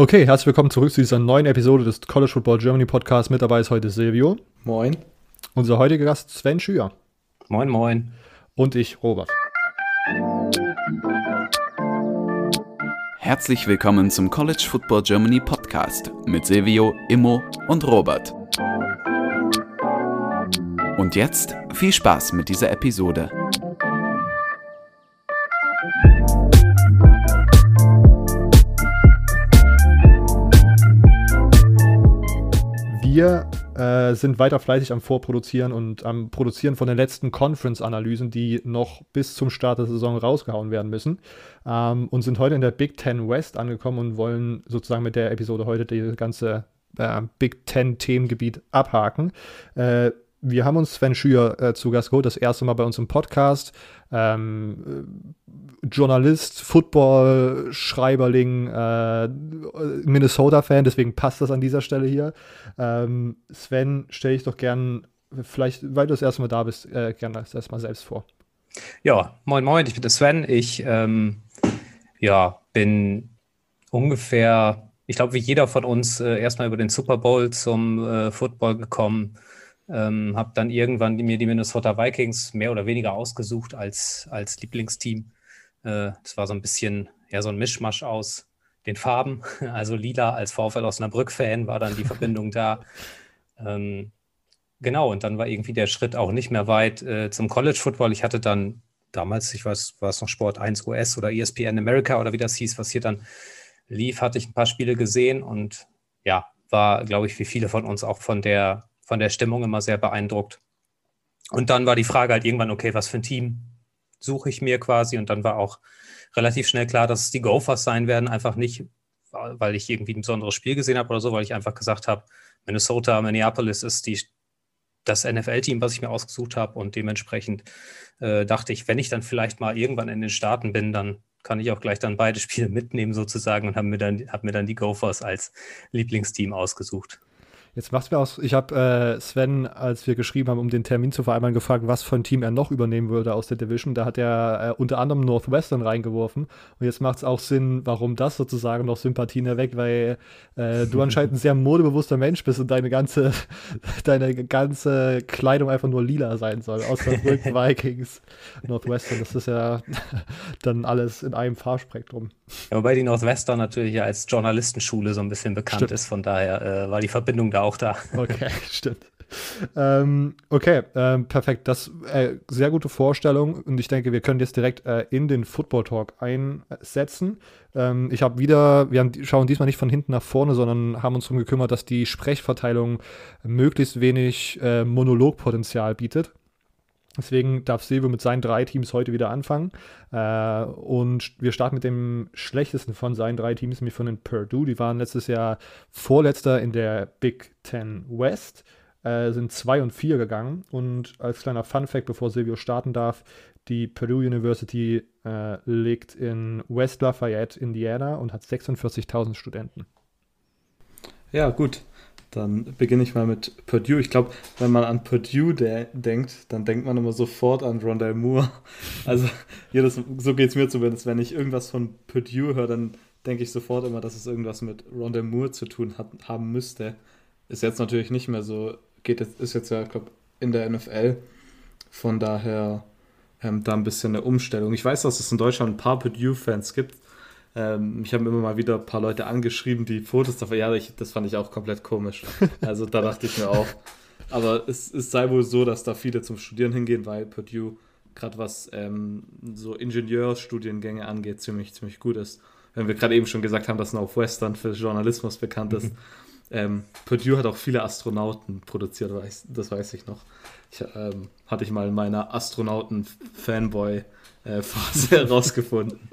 Okay, herzlich willkommen zurück zu dieser neuen Episode des College Football Germany Podcast. Mit dabei ist heute Silvio. Moin. Unser heutiger Gast Sven Schüer. Moin, moin. Und ich, Robert. Herzlich willkommen zum College Football Germany Podcast mit Silvio, Immo und Robert. Und jetzt viel Spaß mit dieser Episode. Wir äh, sind weiter fleißig am Vorproduzieren und am Produzieren von den letzten Conference-Analysen, die noch bis zum Start der Saison rausgehauen werden müssen. Ähm, und sind heute in der Big Ten West angekommen und wollen sozusagen mit der Episode heute das ganze äh, Big Ten-Themengebiet abhaken. Äh, wir haben uns Sven Schür äh, zu Gast geholt, das erste Mal bei uns im Podcast. Ähm, äh, Journalist, Football, Schreiberling, äh, Minnesota-Fan, deswegen passt das an dieser Stelle hier. Ähm, Sven, stelle ich doch gern, vielleicht, weil du das erste Mal da bist, äh, gerne erstmal selbst vor. Ja, moin, moin, ich bin der Sven. Ich ähm, ja, bin ungefähr, ich glaube, wie jeder von uns, äh, erstmal über den Super Bowl zum äh, Football gekommen ähm, habe dann irgendwann mir die Minnesota Vikings mehr oder weniger ausgesucht als, als Lieblingsteam. Äh, das war so ein bisschen ja, so ein Mischmasch aus den Farben. Also lila als VfL Osnabrück-Fan war dann die Verbindung da. Ähm, genau, und dann war irgendwie der Schritt auch nicht mehr weit äh, zum College Football. Ich hatte dann damals, ich weiß, war es noch Sport 1 US oder ESPN America oder wie das hieß, was hier dann lief, hatte ich ein paar Spiele gesehen und ja, war, glaube ich, wie viele von uns auch von der von der Stimmung immer sehr beeindruckt. Und dann war die Frage halt irgendwann, okay, was für ein Team suche ich mir quasi? Und dann war auch relativ schnell klar, dass es die Gophers sein werden. Einfach nicht, weil ich irgendwie ein besonderes Spiel gesehen habe oder so, weil ich einfach gesagt habe, Minnesota, Minneapolis ist die, das NFL-Team, was ich mir ausgesucht habe. Und dementsprechend äh, dachte ich, wenn ich dann vielleicht mal irgendwann in den Staaten bin, dann kann ich auch gleich dann beide Spiele mitnehmen sozusagen und habe mir, hab mir dann die Gophers als Lieblingsteam ausgesucht. Jetzt macht's mir aus. Ich habe äh, Sven, als wir geschrieben haben, um den Termin zu vereinbaren, gefragt, was für ein Team er noch übernehmen würde aus der Division. Da hat er äh, unter anderem Northwestern reingeworfen. Und jetzt macht es auch Sinn, warum das sozusagen noch Sympathien erweckt, weil äh, du anscheinend ein sehr modebewusster Mensch bist und deine ganze, deine ganze Kleidung einfach nur lila sein soll. Außer Vikings, Northwestern. Das ist ja dann alles in einem Farbspektrum. Ja, wobei die Northwestern natürlich ja als Journalistenschule so ein bisschen bekannt Stimmt. ist. Von daher äh, war die Verbindung da auch da. Okay, stimmt. Ähm, okay, ähm, perfekt. Das äh, sehr gute Vorstellung und ich denke, wir können jetzt direkt äh, in den Football Talk einsetzen. Ähm, ich habe wieder, wir haben, schauen diesmal nicht von hinten nach vorne, sondern haben uns darum gekümmert, dass die Sprechverteilung möglichst wenig äh, Monologpotenzial bietet. Deswegen darf Silvio mit seinen drei Teams heute wieder anfangen. Äh, und wir starten mit dem schlechtesten von seinen drei Teams, nämlich von den Purdue. Die waren letztes Jahr Vorletzter in der Big Ten West, äh, sind 2 und 4 gegangen. Und als kleiner Fun Fact, bevor Silvio starten darf, die Purdue University äh, liegt in West Lafayette, Indiana und hat 46.000 Studenten. Ja, gut. Dann beginne ich mal mit Purdue. Ich glaube, wenn man an Purdue de denkt, dann denkt man immer sofort an Rondell Moore. Also jedes, so geht es mir zumindest. Wenn ich irgendwas von Purdue höre, dann denke ich sofort immer, dass es irgendwas mit Rondell Moore zu tun hat, haben müsste. Ist jetzt natürlich nicht mehr so. Geht jetzt, ist jetzt ja, glaube in der NFL. Von daher ähm, da ein bisschen eine Umstellung. Ich weiß, dass es in Deutschland ein paar Purdue-Fans gibt, ähm, ich habe immer mal wieder ein paar Leute angeschrieben, die Fotos davon. Ja, ich, das fand ich auch komplett komisch. Also da dachte ich mir auch. Aber es, es sei wohl so, dass da viele zum Studieren hingehen, weil Purdue gerade was ähm, so Ingenieursstudiengänge angeht, ziemlich, ziemlich gut ist. Wenn wir gerade eben schon gesagt haben, dass Northwestern für Journalismus bekannt ist. Mhm. Ähm, Purdue hat auch viele Astronauten produziert, das weiß ich noch. Ich, ähm, hatte ich mal in meiner Astronauten-Fanboy-Phase herausgefunden.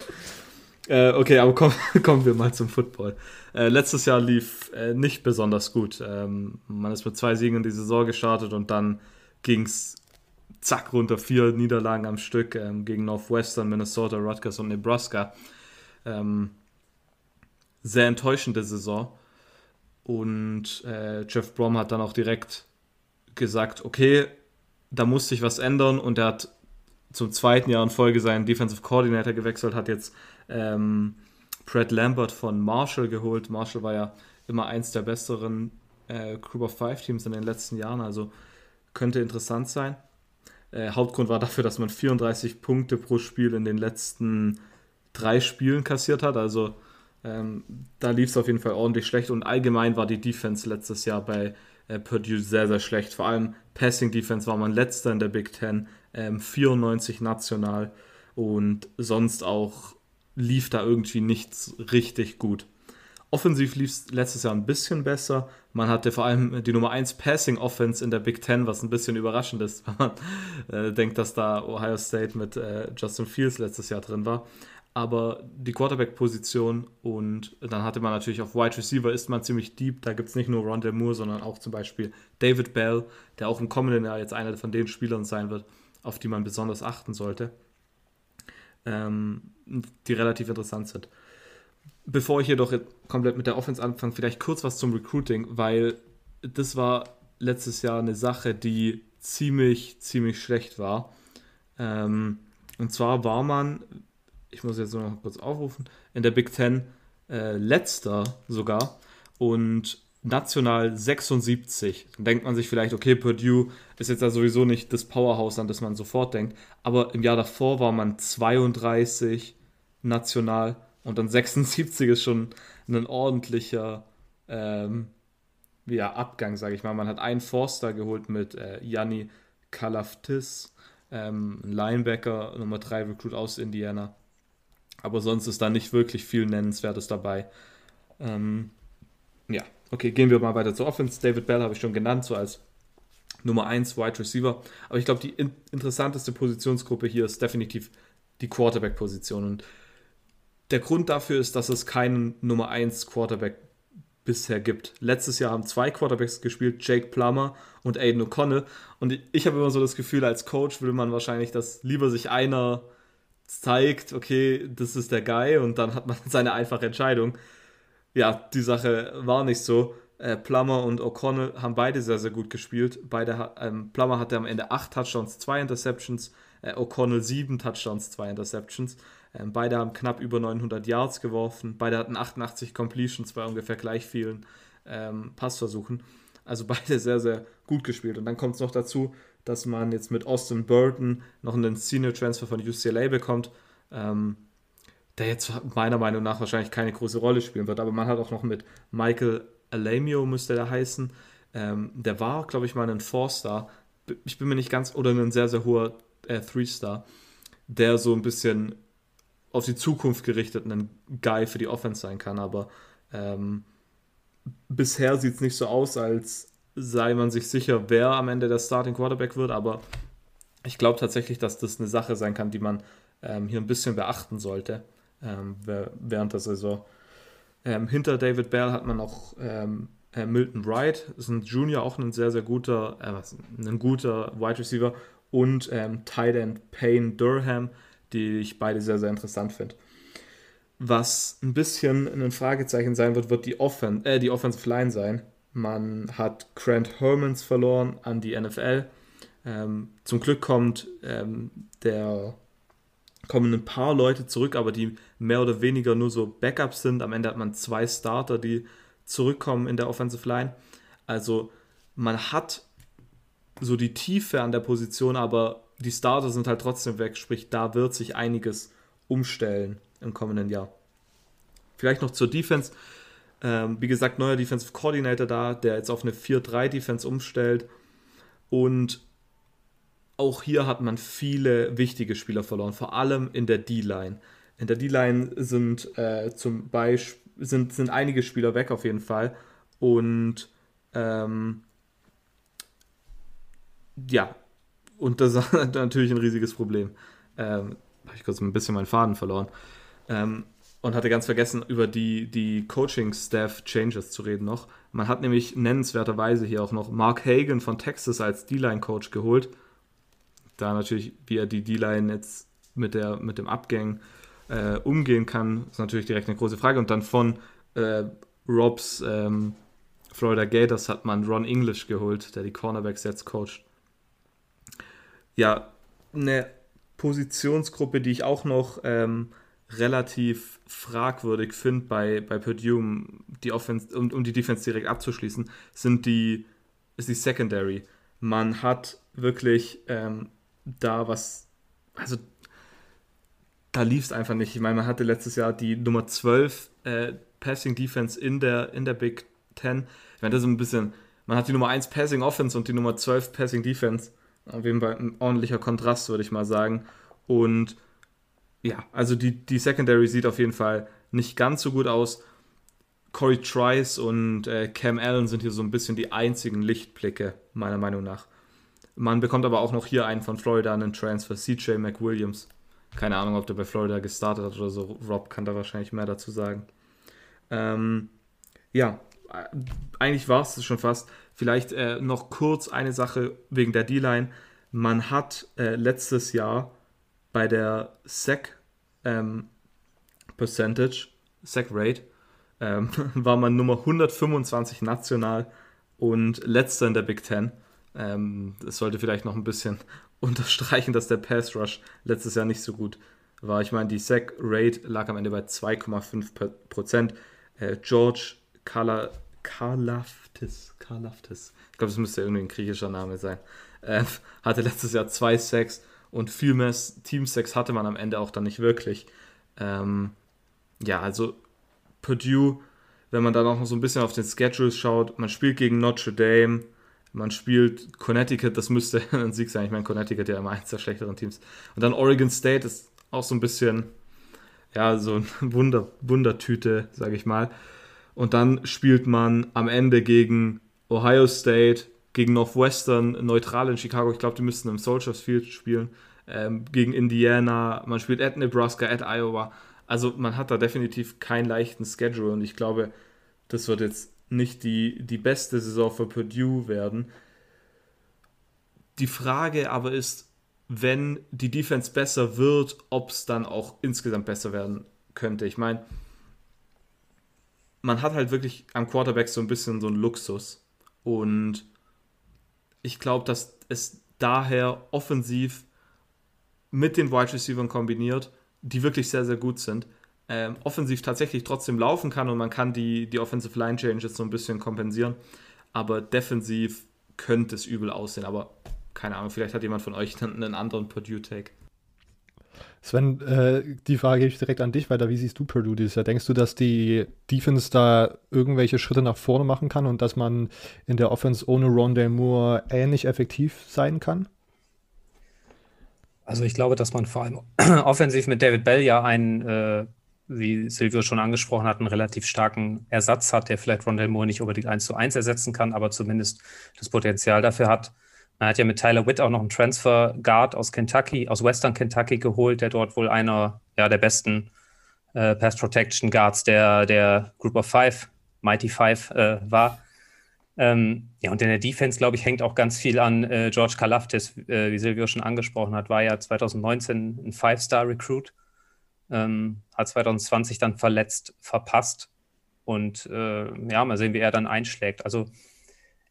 Äh, okay, aber komm, kommen wir mal zum Football. Äh, letztes Jahr lief äh, nicht besonders gut. Ähm, man ist mit zwei Siegen in die Saison gestartet und dann ging es zack runter, vier Niederlagen am Stück ähm, gegen Northwestern, Minnesota, Rutgers und Nebraska. Ähm, sehr enttäuschende Saison. Und äh, Jeff Brom hat dann auch direkt gesagt, okay, da muss sich was ändern und er hat zum zweiten Jahr in Folge seinen Defensive Coordinator gewechselt, hat jetzt ähm, Brad Lambert von Marshall geholt. Marshall war ja immer eins der besseren äh, Group of Five Teams in den letzten Jahren, also könnte interessant sein. Äh, Hauptgrund war dafür, dass man 34 Punkte pro Spiel in den letzten drei Spielen kassiert hat. Also ähm, da lief es auf jeden Fall ordentlich schlecht und allgemein war die Defense letztes Jahr bei äh, Purdue sehr, sehr schlecht. Vor allem Passing Defense war man letzter in der Big Ten, ähm, 94 national und sonst auch lief da irgendwie nichts richtig gut. Offensiv lief es letztes Jahr ein bisschen besser. Man hatte vor allem die Nummer 1 Passing Offense in der Big Ten, was ein bisschen überraschend ist, wenn man äh, denkt, dass da Ohio State mit äh, Justin Fields letztes Jahr drin war. Aber die Quarterback-Position und dann hatte man natürlich auf Wide Receiver ist man ziemlich deep. Da gibt es nicht nur Rondell Moore, sondern auch zum Beispiel David Bell, der auch im kommenden Jahr jetzt einer von den Spielern sein wird, auf die man besonders achten sollte, ähm, die relativ interessant sind bevor ich jedoch komplett mit der Offense anfange, vielleicht kurz was zum Recruiting, weil das war letztes Jahr eine Sache, die ziemlich, ziemlich schlecht war. Ähm, und zwar war man, ich muss jetzt noch kurz aufrufen, in der Big Ten äh, letzter sogar und national 76. Dann denkt man sich vielleicht, okay, Purdue ist jetzt ja sowieso nicht das Powerhouse, an das man sofort denkt. Aber im Jahr davor war man 32 national und dann 76 ist schon ein ordentlicher ähm, ja, Abgang, sage ich mal. Man hat einen Forster geholt mit äh, Yanni Kalaftis, ähm, Linebacker, Nummer 3 Recruit aus Indiana. Aber sonst ist da nicht wirklich viel Nennenswertes dabei. Ähm, ja, okay, gehen wir mal weiter zur Offense. David Bell habe ich schon genannt, so als Nummer 1 Wide Receiver. Aber ich glaube, die in interessanteste Positionsgruppe hier ist definitiv die Quarterback-Position. Und der Grund dafür ist, dass es keinen Nummer 1 Quarterback bisher gibt. Letztes Jahr haben zwei Quarterbacks gespielt, Jake Plummer und Aiden O'Connell. Und ich habe immer so das Gefühl, als Coach will man wahrscheinlich, dass lieber sich einer zeigt, okay, das ist der Guy und dann hat man seine einfache Entscheidung. Ja, die Sache war nicht so. Äh, Plummer und O'Connell haben beide sehr, sehr gut gespielt. Beide, ähm, Plummer hatte am Ende 8 Touchdowns, 2 Interceptions, äh, O'Connell 7 Touchdowns, 2 Interceptions. Ähm, beide haben knapp über 900 Yards geworfen. Beide hatten 88 Completions bei ungefähr gleich vielen ähm, Passversuchen. Also beide sehr, sehr gut gespielt. Und dann kommt es noch dazu, dass man jetzt mit Austin Burton noch einen Senior Transfer von UCLA bekommt, ähm, der jetzt meiner Meinung nach wahrscheinlich keine große Rolle spielen wird. Aber man hat auch noch mit Michael Alamio, müsste der heißen. Ähm, der war, glaube ich, mal ein Four-Star. Ich bin mir nicht ganz, oder ein sehr, sehr hoher äh, Three-Star, der so ein bisschen auf die Zukunft gerichtet ein Guy für die Offense sein kann. Aber ähm, bisher sieht es nicht so aus, als sei man sich sicher, wer am Ende der Starting Quarterback wird. Aber ich glaube tatsächlich, dass das eine Sache sein kann, die man ähm, hier ein bisschen beachten sollte ähm, während der Saison. Ähm, hinter David Bell hat man auch ähm, äh, Milton Wright, ist ein Junior, auch ein sehr, sehr guter, äh, ein guter Wide Receiver und ähm, Tight End Payne Durham, die ich beide sehr, sehr interessant finde. Was ein bisschen ein Fragezeichen sein wird, wird die, Offen äh, die Offensive Line sein. Man hat Grant Hermans verloren an die NFL. Ähm, zum Glück kommt ähm, der kommen ein paar Leute zurück, aber die mehr oder weniger nur so Backups sind. Am Ende hat man zwei Starter, die zurückkommen in der Offensive Line. Also man hat so die Tiefe an der Position, aber die Starter sind halt trotzdem weg, sprich, da wird sich einiges umstellen im kommenden Jahr. Vielleicht noch zur Defense. Ähm, wie gesagt, neuer Defensive Coordinator da, der jetzt auf eine 4-3-Defense umstellt. Und auch hier hat man viele wichtige Spieler verloren, vor allem in der D-Line. In der D-Line sind äh, zum Beispiel sind, sind einige Spieler weg auf jeden Fall. Und ähm, ja, und das ist natürlich ein riesiges Problem. Ähm, habe ich kurz ein bisschen meinen Faden verloren. Ähm, und hatte ganz vergessen, über die, die Coaching-Staff-Changes zu reden noch. Man hat nämlich nennenswerterweise hier auch noch Mark Hagan von Texas als D-Line-Coach geholt. Da natürlich, wie er die D-Line jetzt mit, der, mit dem Abgang äh, umgehen kann, ist natürlich direkt eine große Frage. Und dann von äh, Robs ähm, Florida Gators hat man Ron English geholt, der die Cornerbacks jetzt coacht ja, eine Positionsgruppe, die ich auch noch ähm, relativ fragwürdig finde bei, bei Purdue, um die, Offense, um, um die Defense direkt abzuschließen, sind die, ist die Secondary. Man hat wirklich ähm, da was, also da lief es einfach nicht. Ich meine, man hatte letztes Jahr die Nummer 12 äh, Passing Defense in der, in der Big Ten. Ich meine, das ist ein bisschen, man hat die Nummer 1 Passing Offense und die Nummer 12 Passing Defense. Auf jeden Fall ein ordentlicher Kontrast, würde ich mal sagen. Und ja, also die, die Secondary sieht auf jeden Fall nicht ganz so gut aus. Corey Trice und äh, Cam Allen sind hier so ein bisschen die einzigen Lichtblicke, meiner Meinung nach. Man bekommt aber auch noch hier einen von Florida, einen Transfer, CJ McWilliams. Keine Ahnung, ob der bei Florida gestartet hat oder so. Rob kann da wahrscheinlich mehr dazu sagen. Ähm, ja, eigentlich war es schon fast. Vielleicht äh, noch kurz eine Sache wegen der D-Line. Man hat äh, letztes Jahr bei der Sack ähm, Percentage, Sack Rate, ähm, war man Nummer 125 national und letzter in der Big Ten. Ähm, das sollte vielleicht noch ein bisschen unterstreichen, dass der Pass Rush letztes Jahr nicht so gut war. Ich meine, die Sack Rate lag am Ende bei 2,5 Prozent. Äh, George Kala, Kalaftis, Kalaftis, ich glaube, es müsste irgendwie ein griechischer Name sein, äh, hatte letztes Jahr zwei Sacks und viel mehr Team Sacks hatte man am Ende auch dann nicht wirklich. Ähm, ja, also Purdue, wenn man dann auch noch so ein bisschen auf den Schedule schaut, man spielt gegen Notre Dame, man spielt Connecticut, das müsste ein Sieg sein. Ich meine, Connecticut ja immer eins der schlechteren Teams. Und dann Oregon State ist auch so ein bisschen, ja, so ein Wunder, Wundertüte, sage ich mal. Und dann spielt man am Ende gegen Ohio State, gegen Northwestern, neutral in Chicago. Ich glaube, die müssten im Soldiers Field spielen. Ähm, gegen Indiana, man spielt at Nebraska, at Iowa. Also man hat da definitiv keinen leichten Schedule und ich glaube, das wird jetzt nicht die, die beste Saison für Purdue werden. Die Frage aber ist, wenn die Defense besser wird, ob es dann auch insgesamt besser werden könnte. Ich meine, man hat halt wirklich am Quarterback so ein bisschen so einen Luxus. Und ich glaube, dass es daher offensiv mit den Wide Receivers kombiniert, die wirklich sehr, sehr gut sind, ähm, offensiv tatsächlich trotzdem laufen kann und man kann die, die Offensive Line Changes so ein bisschen kompensieren. Aber defensiv könnte es übel aussehen. Aber keine Ahnung, vielleicht hat jemand von euch einen anderen Purdue-Take. Sven, äh, die Frage gebe ich direkt an dich weiter. Wie siehst du Purdue dieses Jahr? Denkst du, dass die Defense da irgendwelche Schritte nach vorne machen kann und dass man in der Offense ohne Rondale Moore ähnlich effektiv sein kann? Also ich glaube, dass man vor allem offensiv mit David Bell ja einen, äh, wie Silvio schon angesprochen hat, einen relativ starken Ersatz hat, der vielleicht Rondale Moore nicht unbedingt 1 zu 1 ersetzen kann, aber zumindest das Potenzial dafür hat. Man hat ja mit Tyler Witt auch noch einen Transfer Guard aus Kentucky, aus Western Kentucky geholt, der dort wohl einer ja, der besten äh, Pass Protection Guards der, der Group of Five, Mighty Five äh, war. Ähm, ja, und in der Defense, glaube ich, hängt auch ganz viel an äh, George Kalaftis, äh, wie Silvio schon angesprochen hat, war ja 2019 ein Five-Star-Recruit, ähm, hat 2020 dann verletzt, verpasst. Und äh, ja, mal sehen, wie er dann einschlägt. Also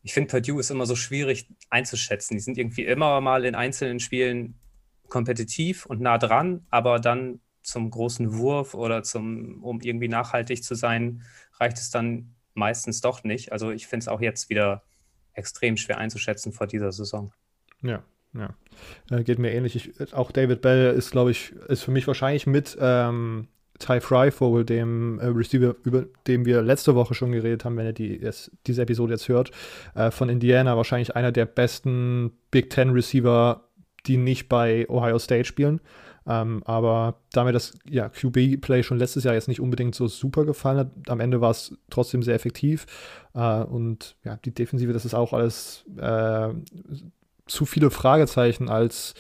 ich finde, Purdue ist immer so schwierig einzuschätzen. Die sind irgendwie immer mal in einzelnen Spielen kompetitiv und nah dran, aber dann zum großen Wurf oder zum, um irgendwie nachhaltig zu sein, reicht es dann meistens doch nicht. Also ich finde es auch jetzt wieder extrem schwer einzuschätzen vor dieser Saison. Ja, ja. Äh, geht mir ähnlich. Ich, auch David Bell ist, glaube ich, ist für mich wahrscheinlich mit ähm, Ty Fryvogel, dem äh, Receiver, über dem wir letzte Woche schon geredet haben, wenn ihr die, jetzt, diese Episode jetzt hört, äh, von Indiana wahrscheinlich einer der besten Big Ten Receiver, die nicht bei Ohio State spielen. Ähm, aber da mir das ja, QB-Play schon letztes Jahr jetzt nicht unbedingt so super gefallen hat, am Ende war es trotzdem sehr effektiv. Äh, und ja, die Defensive, das ist auch alles äh, zu viele Fragezeichen, als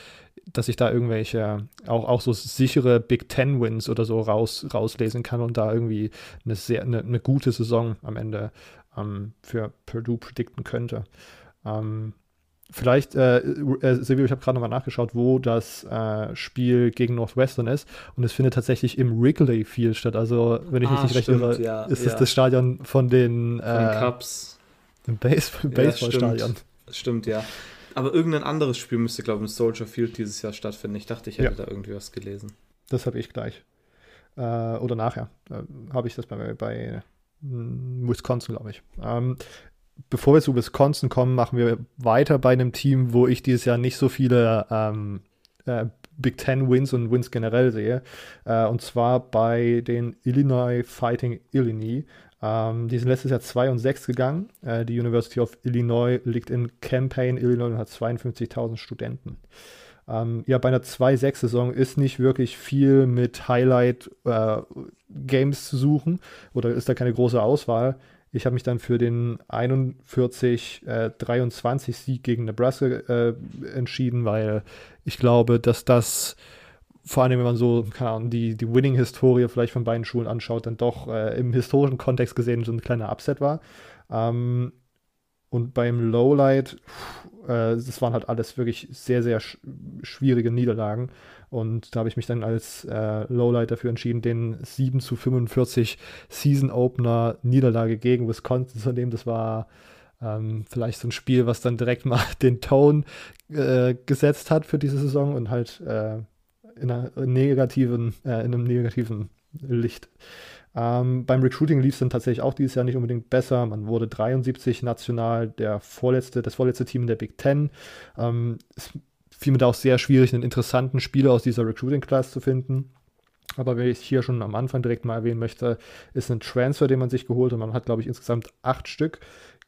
dass ich da irgendwelche, auch, auch so sichere Big Ten Wins oder so raus, rauslesen kann und da irgendwie eine sehr, eine, eine gute Saison am Ende ähm, für Purdue predikten könnte. Ähm, Vielleicht, äh, äh, Silvio, ich habe gerade nochmal nachgeschaut, wo das äh, Spiel gegen Northwestern ist. Und es findet tatsächlich im Wrigley Field statt. Also, wenn ich ah, mich nicht recht irre, ja, ist ja. das das Stadion von den, von äh, Cups. Im Base Baseballstadion. Ja, stimmt. stimmt, ja. Aber irgendein anderes Spiel müsste, glaube ich, im Soldier Field dieses Jahr stattfinden. Ich dachte, ich hätte ja. da irgendwie was gelesen. Das habe ich gleich. äh, oder nachher äh, habe ich das bei, bei hm, Wisconsin, glaube ich. Ähm, bevor wir zu Wisconsin kommen, machen wir weiter bei einem Team, wo ich dieses Jahr nicht so viele ähm, äh, Big Ten Wins und Wins generell sehe. Äh, und zwar bei den Illinois Fighting Illini. Ähm, die sind letztes Jahr 2 und 6 gegangen. Äh, die University of Illinois liegt in Campaign, Illinois und hat 52.000 Studenten. Ähm, ja, bei einer 2-6-Saison ist nicht wirklich viel mit Highlight-Games äh, zu suchen oder ist da keine große Auswahl. Ich habe mich dann für den 41-23 äh, gegen Nebraska äh, entschieden, weil ich glaube, dass das vor allem, wenn man so, keine Ahnung, die, die Winning-Historie vielleicht von beiden Schulen anschaut, dann doch äh, im historischen Kontext gesehen so ein kleiner Upset war. Ähm, und beim Lowlight, äh, das waren halt alles wirklich sehr, sehr sch schwierige Niederlagen. Und da habe ich mich dann als äh, Lowlight dafür entschieden, den 7 zu 45 Season Opener Niederlage gegen Wisconsin zu nehmen. Das war ähm, vielleicht so ein Spiel, was dann direkt mal den Tone äh, gesetzt hat für diese Saison und halt äh, in, einer negativen, äh, in einem negativen Licht. Ähm, beim Recruiting lief es dann tatsächlich auch dieses Jahr nicht unbedingt besser. Man wurde 73 national, der vorletzte, das vorletzte Team in der Big Ten. Ähm, es fiel mir da auch sehr schwierig, einen interessanten Spieler aus dieser Recruiting-Class zu finden. Aber wenn ich hier schon am Anfang direkt mal erwähnen möchte, ist ein Transfer, den man sich geholt hat. Man hat, glaube ich, insgesamt acht Stück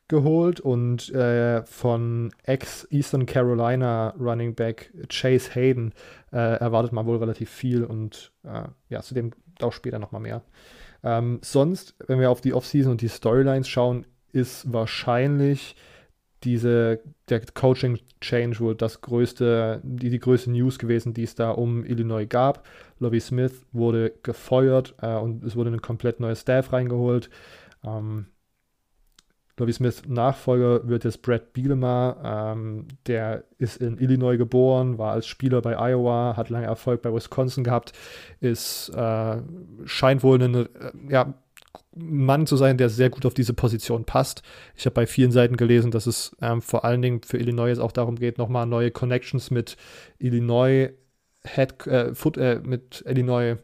geholt und äh, von ex-Eastern Carolina Running Back Chase Hayden äh, erwartet man wohl relativ viel und äh, ja, zu dem auch später nochmal mehr. Ähm, sonst, wenn wir auf die Offseason und die Storylines schauen, ist wahrscheinlich diese, der Coaching Change wohl das größte, die, die größte News gewesen, die es da um Illinois gab. Lovie Smith wurde gefeuert äh, und es wurde ein komplett neues Staff reingeholt. Ähm, Lovie Smith Nachfolger wird jetzt Brad Bielema. Ähm, der ist in Illinois geboren, war als Spieler bei Iowa, hat lange Erfolg bei Wisconsin gehabt, ist, äh, scheint wohl ein äh, ja, Mann zu sein, der sehr gut auf diese Position passt. Ich habe bei vielen Seiten gelesen, dass es ähm, vor allen Dingen für Illinois jetzt auch darum geht, nochmal neue Connections mit Illinois Head, äh, Foot, äh, mit Illinois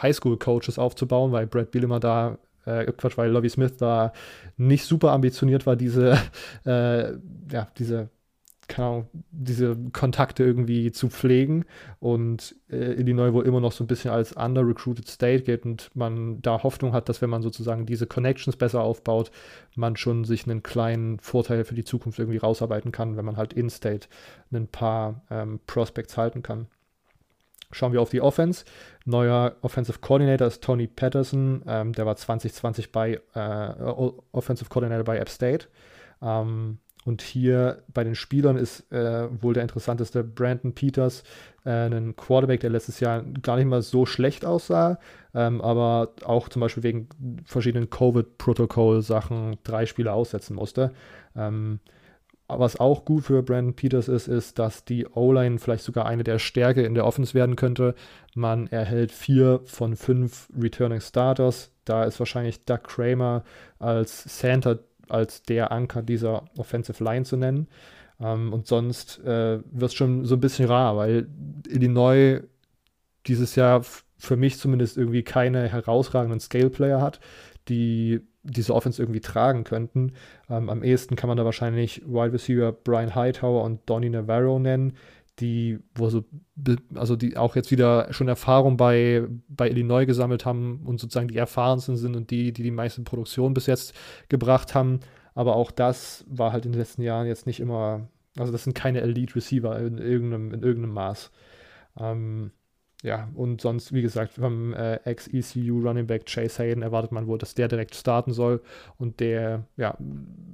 Highschool Coaches aufzubauen, weil Brad Bielema da äh, Quatsch, weil Lovie Smith da nicht super ambitioniert war, diese, äh, ja, diese, keine Ahnung, diese Kontakte irgendwie zu pflegen und äh, Illinois wohl immer noch so ein bisschen als under-recruited State geht und man da Hoffnung hat, dass wenn man sozusagen diese Connections besser aufbaut, man schon sich einen kleinen Vorteil für die Zukunft irgendwie rausarbeiten kann, wenn man halt in-State ein paar ähm, Prospects halten kann. Schauen wir auf die Offense. Neuer Offensive Coordinator ist Tony Patterson. Ähm, der war 2020 bei äh, Offensive Coordinator bei App State. Ähm, und hier bei den Spielern ist äh, wohl der interessanteste Brandon Peters, äh, ein Quarterback, der letztes Jahr gar nicht mal so schlecht aussah, ähm, aber auch zum Beispiel wegen verschiedenen Covid-Protokoll-Sachen drei Spiele aussetzen musste. Ähm, was auch gut für Brandon Peters ist, ist, dass die O-Line vielleicht sogar eine der Stärke in der Offense werden könnte. Man erhält vier von fünf Returning Starters. Da ist wahrscheinlich Doug Kramer als Center, als der Anker dieser Offensive Line zu nennen. Ähm, und sonst äh, wird es schon so ein bisschen rar, weil Illinois dieses Jahr für mich zumindest irgendwie keine herausragenden Scale-Player hat, die diese Offense irgendwie tragen könnten. Ähm, am ehesten kann man da wahrscheinlich Wide Receiver Brian Hightower und Donny Navarro nennen, die, wo so, also die auch jetzt wieder schon Erfahrung bei, bei Illinois gesammelt haben und sozusagen die erfahrensten sind und die, die die meiste Produktion bis jetzt gebracht haben. Aber auch das war halt in den letzten Jahren jetzt nicht immer, also das sind keine Elite Receiver in irgendeinem, in irgendeinem Maß. Ähm, ja, und sonst, wie gesagt, vom äh, Ex-ECU Running Back Chase Hayden erwartet man wohl, dass der direkt starten soll und der ja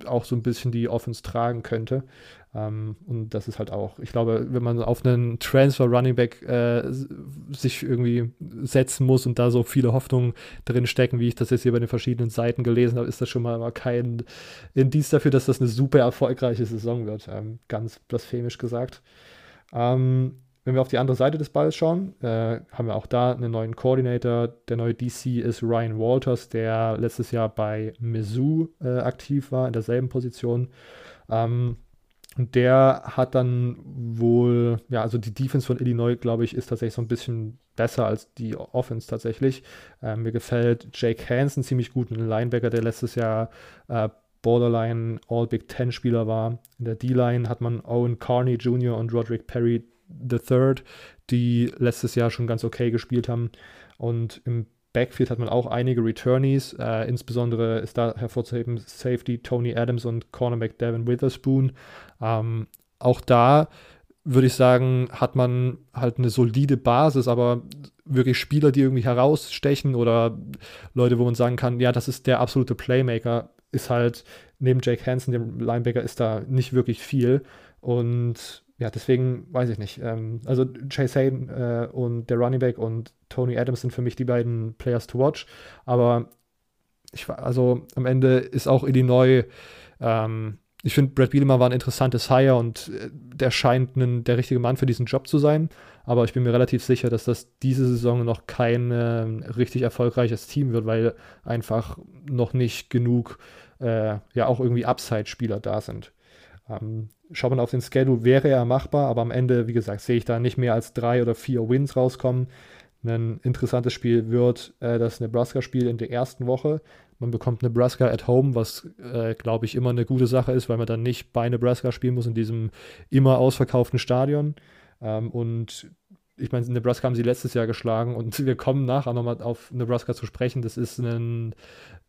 auch so ein bisschen die Offense tragen könnte. Ähm, und das ist halt auch, ich glaube, wenn man auf einen Transfer Running Back äh, sich irgendwie setzen muss und da so viele Hoffnungen drin stecken, wie ich das jetzt hier bei den verschiedenen Seiten gelesen habe, ist das schon mal kein Indiz dafür, dass das eine super erfolgreiche Saison wird. Ähm, ganz blasphemisch gesagt. Ähm, wenn wir auf die andere Seite des Balls schauen, äh, haben wir auch da einen neuen Coordinator. Der neue DC ist Ryan Walters, der letztes Jahr bei Mizzou äh, aktiv war, in derselben Position. Ähm, Und der hat dann wohl, ja, also die Defense von Illinois, glaube ich, ist tatsächlich so ein bisschen besser als die Offense tatsächlich. Ähm, mir gefällt Jake Hansen ziemlich gut, ein Linebacker, der letztes Jahr äh, Borderline All-Big Ten-Spieler war. In der D-Line hat man Owen Carney Jr. und Roderick Perry III, die letztes Jahr schon ganz okay gespielt haben. Und im Backfield hat man auch einige Returnees. Äh, insbesondere ist da hervorzuheben Safety Tony Adams und Cornerback Devin Witherspoon. Ähm, auch da würde ich sagen, hat man halt eine solide Basis, aber wirklich Spieler, die irgendwie herausstechen oder Leute, wo man sagen kann, ja, das ist der absolute Playmaker, ist halt neben Jake Hansen, dem Linebacker, ist da nicht wirklich viel. Und ja, deswegen weiß ich nicht. Ähm, also Chase Hayden äh, und der Running Back und Tony Adams sind für mich die beiden Players to watch. Aber ich also am Ende ist auch Illinois ähm, ich finde, Brad Bielema war ein interessantes Hire und äh, der scheint ein, der richtige Mann für diesen Job zu sein. Aber ich bin mir relativ sicher, dass das diese Saison noch kein äh, richtig erfolgreiches Team wird, weil einfach noch nicht genug, äh, ja, auch irgendwie Upside-Spieler da sind. Ähm, schaut man auf den Schedule, wäre er machbar, aber am Ende, wie gesagt, sehe ich da nicht mehr als drei oder vier Wins rauskommen. Ein interessantes Spiel wird äh, das Nebraska-Spiel in der ersten Woche. Man bekommt Nebraska at home, was, äh, glaube ich, immer eine gute Sache ist, weil man dann nicht bei Nebraska spielen muss in diesem immer ausverkauften Stadion. Ähm, und ich meine, Nebraska haben sie letztes Jahr geschlagen und wir kommen nachher nochmal auf Nebraska zu sprechen. Das ist ein,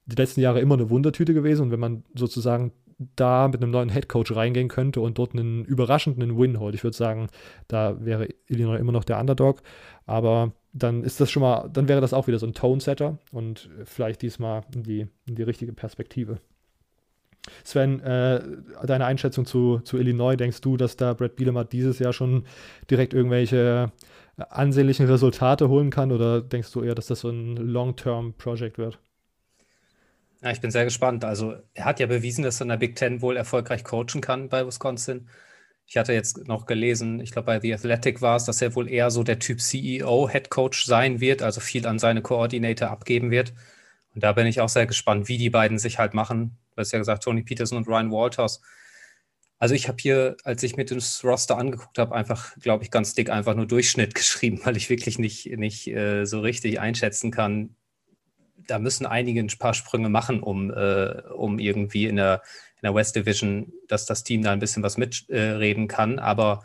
die letzten Jahre immer eine Wundertüte gewesen und wenn man sozusagen da mit einem neuen Headcoach reingehen könnte und dort einen überraschenden Win holt, ich würde sagen, da wäre Illinois immer noch der Underdog. Aber dann ist das schon mal, dann wäre das auch wieder so ein Tone-Setter und vielleicht diesmal in die, in die richtige Perspektive. Sven, äh, deine Einschätzung zu, zu Illinois, denkst du, dass da Brad Bielemer dieses Jahr schon direkt irgendwelche ansehnlichen Resultate holen kann oder denkst du eher, dass das so ein Long-Term-Project wird? Ja, ich bin sehr gespannt. Also er hat ja bewiesen, dass er in der Big Ten wohl erfolgreich coachen kann bei Wisconsin. Ich hatte jetzt noch gelesen, ich glaube bei The Athletic war es, dass er wohl eher so der Typ CEO, Head Coach sein wird, also viel an seine Koordinator abgeben wird. Und da bin ich auch sehr gespannt, wie die beiden sich halt machen. Du hast ja gesagt, Tony Peterson und Ryan Walters. Also ich habe hier, als ich mir das Roster angeguckt habe, einfach, glaube ich, ganz dick einfach nur Durchschnitt geschrieben, weil ich wirklich nicht, nicht äh, so richtig einschätzen kann. Da müssen einige ein paar Sprünge machen, um, äh, um irgendwie in der in der West Division, dass das Team da ein bisschen was mitreden äh, kann. Aber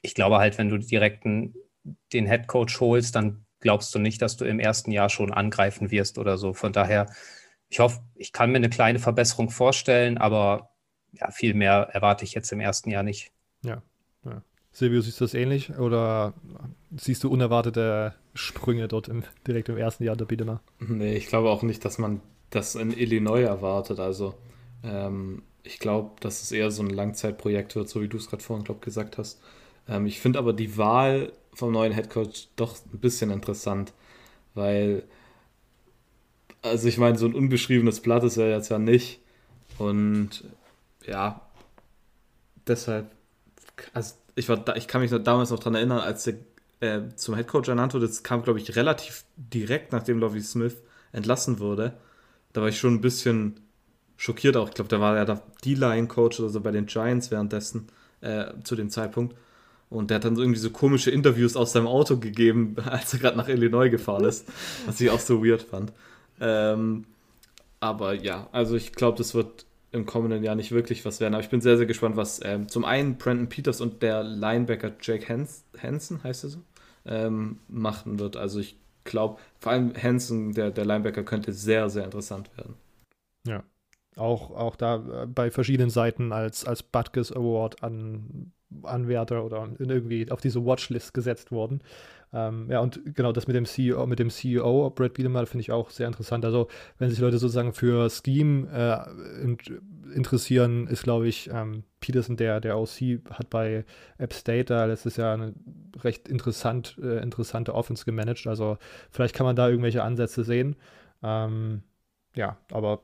ich glaube halt, wenn du direkt den Head Coach holst, dann glaubst du nicht, dass du im ersten Jahr schon angreifen wirst oder so. Von daher, ich hoffe, ich kann mir eine kleine Verbesserung vorstellen, aber ja, viel mehr erwarte ich jetzt im ersten Jahr nicht. Ja, ja. Silvio, siehst du das ähnlich oder siehst du unerwartete Sprünge dort im, direkt im ersten Jahr der Biedema? Nee, ich glaube auch nicht, dass man das in Illinois erwartet. Also ähm, ich glaube, dass es eher so ein Langzeitprojekt wird, so wie du es gerade vorhin, glaube gesagt hast. Ähm, ich finde aber die Wahl vom neuen Headcoach doch ein bisschen interessant, weil, also ich meine, so ein unbeschriebenes Blatt ist er jetzt ja nicht. Und ja, deshalb, also ich, war ich kann mich damals noch daran erinnern, als er äh, zum Headcoach ernannt wurde, das kam, glaube ich, relativ direkt, nachdem Lovie Smith entlassen wurde. Da war ich schon ein bisschen schockiert auch. Ich glaube, da war ja der D-Line-Coach oder so bei den Giants währenddessen äh, zu dem Zeitpunkt. Und der hat dann irgendwie so komische Interviews aus seinem Auto gegeben, als er gerade nach Illinois gefahren ist, was ich auch so weird fand. Ähm, aber ja, also ich glaube, das wird im kommenden Jahr nicht wirklich was werden. Aber ich bin sehr, sehr gespannt, was ähm, zum einen Brandon Peters und der Linebacker Jake Hans Hansen, heißt er so, ähm, machen wird. Also ich glaube, vor allem Hansen, der, der Linebacker, könnte sehr, sehr interessant werden. Ja, auch, auch da äh, bei verschiedenen Seiten als, als Butkus Award an Anwärter oder irgendwie auf diese Watchlist gesetzt worden. Ähm, ja, und genau das mit dem CEO, mit dem CEO, Brad Bielemal, finde ich auch sehr interessant. Also, wenn sich Leute sozusagen für Scheme äh, in, interessieren, ist, glaube ich, ähm, Peterson, der, der OC, hat bei App State da letztes Jahr eine recht interessant, äh, interessante Offense gemanagt. Also, vielleicht kann man da irgendwelche Ansätze sehen. Ähm, ja, aber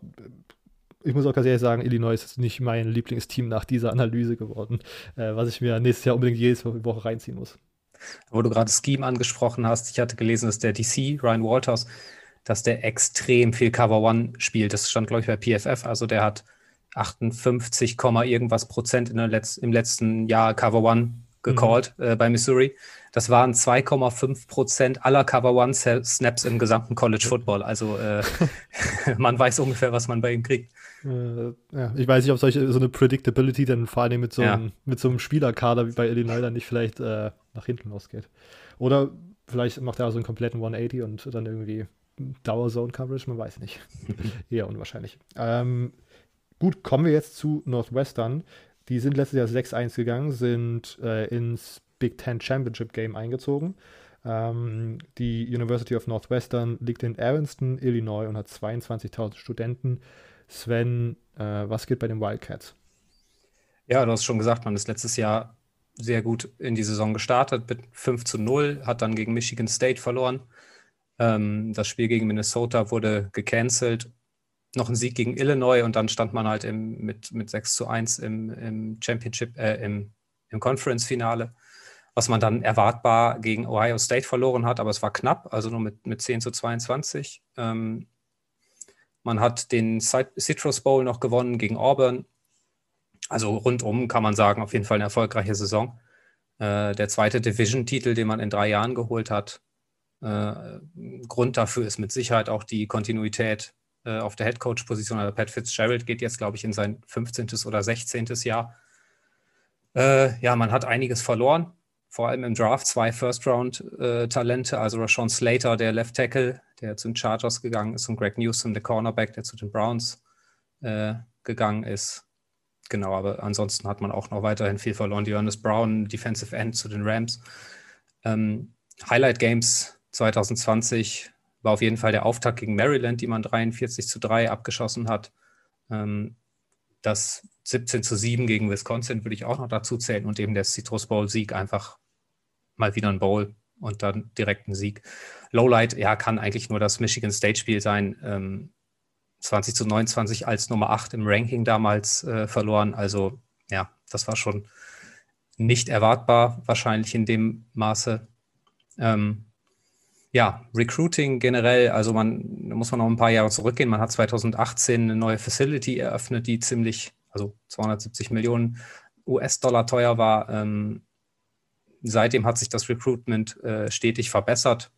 ich muss auch ganz ehrlich sagen, Illinois ist nicht mein Lieblingsteam nach dieser Analyse geworden, äh, was ich mir nächstes Jahr unbedingt jede Woche reinziehen muss. Wo du gerade Scheme angesprochen hast, ich hatte gelesen, dass der DC, Ryan Walters, dass der extrem viel Cover One spielt. Das stand, glaube ich, bei PFF. Also der hat 58, irgendwas Prozent in der Letz-, im letzten Jahr Cover One gecallt mhm. äh, bei Missouri. Das waren 2,5 Prozent aller Cover One Snaps im gesamten College Football. Also äh, man weiß ungefähr, was man bei ihm kriegt. Äh, ja, ich weiß nicht, ob solche so eine Predictability dann vor allem mit so, einem, ja. mit so einem Spielerkader wie bei Illinois dann nicht vielleicht äh, nach hinten losgeht. Oder vielleicht macht er so einen kompletten 180 und dann irgendwie Dauer-Zone-Coverage, man weiß nicht. Eher unwahrscheinlich. Ähm, gut, kommen wir jetzt zu Northwestern. Die sind letztes Jahr 6-1 gegangen, sind äh, ins Big Ten Championship Game eingezogen. Ähm, die University of Northwestern liegt in Evanston, Illinois und hat 22.000 Studenten. Sven, äh, was geht bei den Wildcats? Ja, du hast schon gesagt, man ist letztes Jahr sehr gut in die Saison gestartet mit 5 zu 0, hat dann gegen Michigan State verloren. Ähm, das Spiel gegen Minnesota wurde gecancelt. Noch ein Sieg gegen Illinois und dann stand man halt im, mit, mit 6 zu 1 im, im Championship, äh, im, im Conference-Finale, was man dann erwartbar gegen Ohio State verloren hat, aber es war knapp, also nur mit, mit 10 zu 22. Ähm, man hat den Citrus Bowl noch gewonnen gegen Auburn. Also rundum kann man sagen, auf jeden Fall eine erfolgreiche Saison. Äh, der zweite Division-Titel, den man in drei Jahren geholt hat. Äh, Grund dafür ist mit Sicherheit auch die Kontinuität äh, auf der Headcoach-Position. Also Pat Fitzgerald geht jetzt, glaube ich, in sein 15. oder 16. Jahr. Äh, ja, man hat einiges verloren vor allem im Draft zwei First-Round-Talente, also Rashawn Slater, der Left Tackle, der zu den Chargers gegangen ist, und Greg Newsom, der Cornerback, der zu den Browns äh, gegangen ist. Genau, aber ansonsten hat man auch noch weiterhin viel verloren. Johannes Brown, Defensive End zu den Rams. Ähm, Highlight Games 2020 war auf jeden Fall der Auftakt gegen Maryland, die man 43 zu 3 abgeschossen hat. Ähm, das 17 zu 7 gegen Wisconsin würde ich auch noch dazu zählen und eben der Citrus Bowl-Sieg einfach mal wieder ein Bowl und dann direkt ein Sieg. Lowlight, ja, kann eigentlich nur das Michigan State-Spiel sein. Ähm, 20 zu 29 als Nummer 8 im Ranking damals äh, verloren. Also ja, das war schon nicht erwartbar, wahrscheinlich in dem Maße. Ähm, ja, Recruiting generell, also man, da muss man noch ein paar Jahre zurückgehen. Man hat 2018 eine neue Facility eröffnet, die ziemlich, also 270 Millionen US-Dollar teuer war. Ähm, seitdem hat sich das Recruitment äh, stetig verbessert.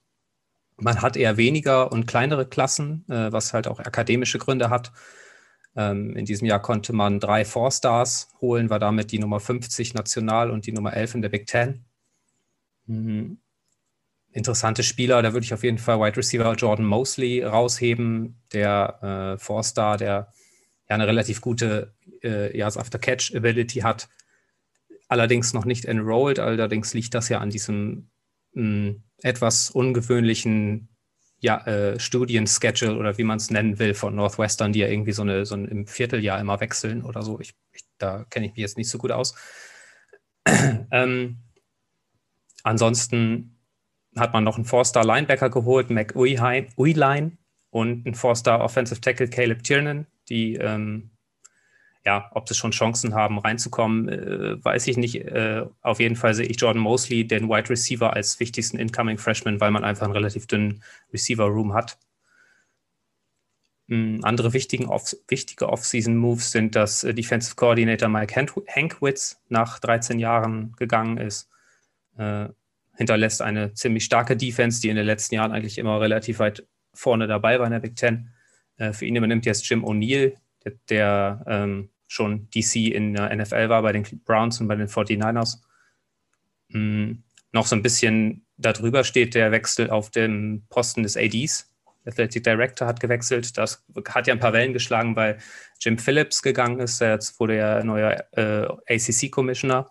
Man hat eher weniger und kleinere Klassen, äh, was halt auch akademische Gründe hat. Ähm, in diesem Jahr konnte man drei Four-Stars holen, war damit die Nummer 50 national und die Nummer 11 in der Big Ten. Mhm. Interessante Spieler, da würde ich auf jeden Fall Wide Receiver Jordan Mosley rausheben, der äh, Four-Star, der ja eine relativ gute äh, Yards After Catch Ability hat allerdings noch nicht enrolled. Allerdings liegt das ja an diesem mh, hm, etwas ungewöhnlichen ja, äh, Studienschedule oder wie man es nennen will von Northwestern, die ja irgendwie so, eine, so ein, im Vierteljahr immer wechseln oder so. Ich, ich, da kenne ich mich jetzt nicht so gut aus. ähm, ansonsten hat man noch einen Four-Star Linebacker geholt, Mac Uiline, und einen Four-Star Offensive Tackle, Caleb Tiernan, die ähm, ja, ob sie schon Chancen haben, reinzukommen, äh, weiß ich nicht. Äh, auf jeden Fall sehe ich Jordan Mosley, den Wide Receiver, als wichtigsten Incoming Freshman, weil man einfach einen relativ dünnen Receiver-Room hat. Ähm, andere wichtigen off wichtige Off-Season-Moves sind, dass äh, Defensive Coordinator Mike Hankwitz nach 13 Jahren gegangen ist. Äh, hinterlässt eine ziemlich starke Defense, die in den letzten Jahren eigentlich immer relativ weit vorne dabei war in der Big Ten. Äh, für ihn übernimmt jetzt Jim O'Neill, der, der ähm, schon DC in der NFL war, bei den Browns und bei den 49ers. Hm, noch so ein bisschen darüber steht der Wechsel auf dem Posten des ADs. Athletic Director hat gewechselt. Das hat ja ein paar Wellen geschlagen, weil Jim Phillips gegangen ist. Jetzt wurde er neuer äh, ACC-Commissioner.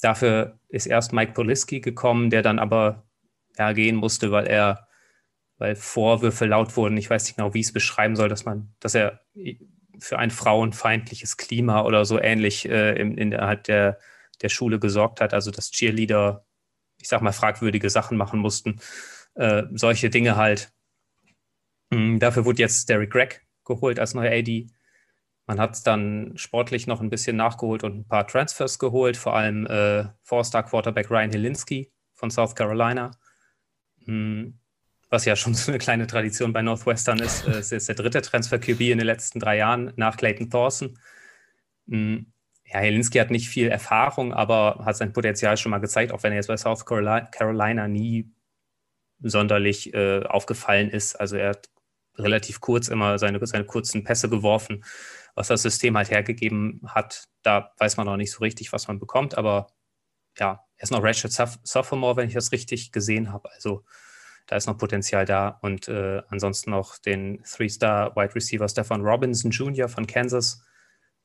Dafür ist erst Mike Poliski gekommen, der dann aber ja, gehen musste, weil er, weil Vorwürfe laut wurden. Ich weiß nicht genau, wie ich es beschreiben soll, dass man, dass er für ein frauenfeindliches Klima oder so ähnlich äh, in, innerhalb der, der Schule gesorgt hat. Also dass Cheerleader, ich sag mal, fragwürdige Sachen machen mussten. Äh, solche Dinge halt. Mhm, dafür wurde jetzt Derek Gregg geholt als neuer AD. Man hat es dann sportlich noch ein bisschen nachgeholt und ein paar Transfers geholt, vor allem äh, Four-Star-Quarterback Ryan Helinski von South Carolina. Mhm was ja schon so eine kleine Tradition bei Northwestern ist. Es ist jetzt der dritte Transfer-QB in den letzten drei Jahren nach Clayton Thorson. Hm, ja, Helinski hat nicht viel Erfahrung, aber hat sein Potenzial schon mal gezeigt, auch wenn er jetzt bei South Carolina nie sonderlich äh, aufgefallen ist. Also er hat relativ kurz immer seine, seine kurzen Pässe geworfen, was das System halt hergegeben hat. Da weiß man noch nicht so richtig, was man bekommt, aber ja, er ist noch Ratchet Sophomore, wenn ich das richtig gesehen habe. Also da ist noch Potenzial da. Und äh, ansonsten noch den Three-Star Wide Receiver Stefan Robinson Jr. von Kansas.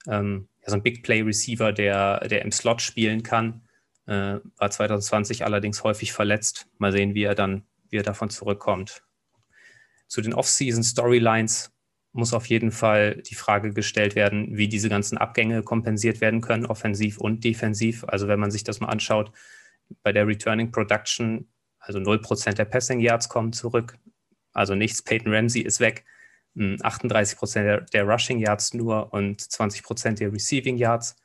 Ähm, ja, so ein Big Play Receiver, der, der im Slot spielen kann. Äh, war 2020 allerdings häufig verletzt. Mal sehen, wie er dann, wie er davon zurückkommt. Zu den Off-Season Storylines muss auf jeden Fall die Frage gestellt werden, wie diese ganzen Abgänge kompensiert werden können, offensiv und defensiv. Also wenn man sich das mal anschaut, bei der Returning Production, also 0% der Passing Yards kommen zurück, also nichts, Peyton Ramsey ist weg, 38% hm, der, der Rushing Yards nur und 20% der Receiving Yards.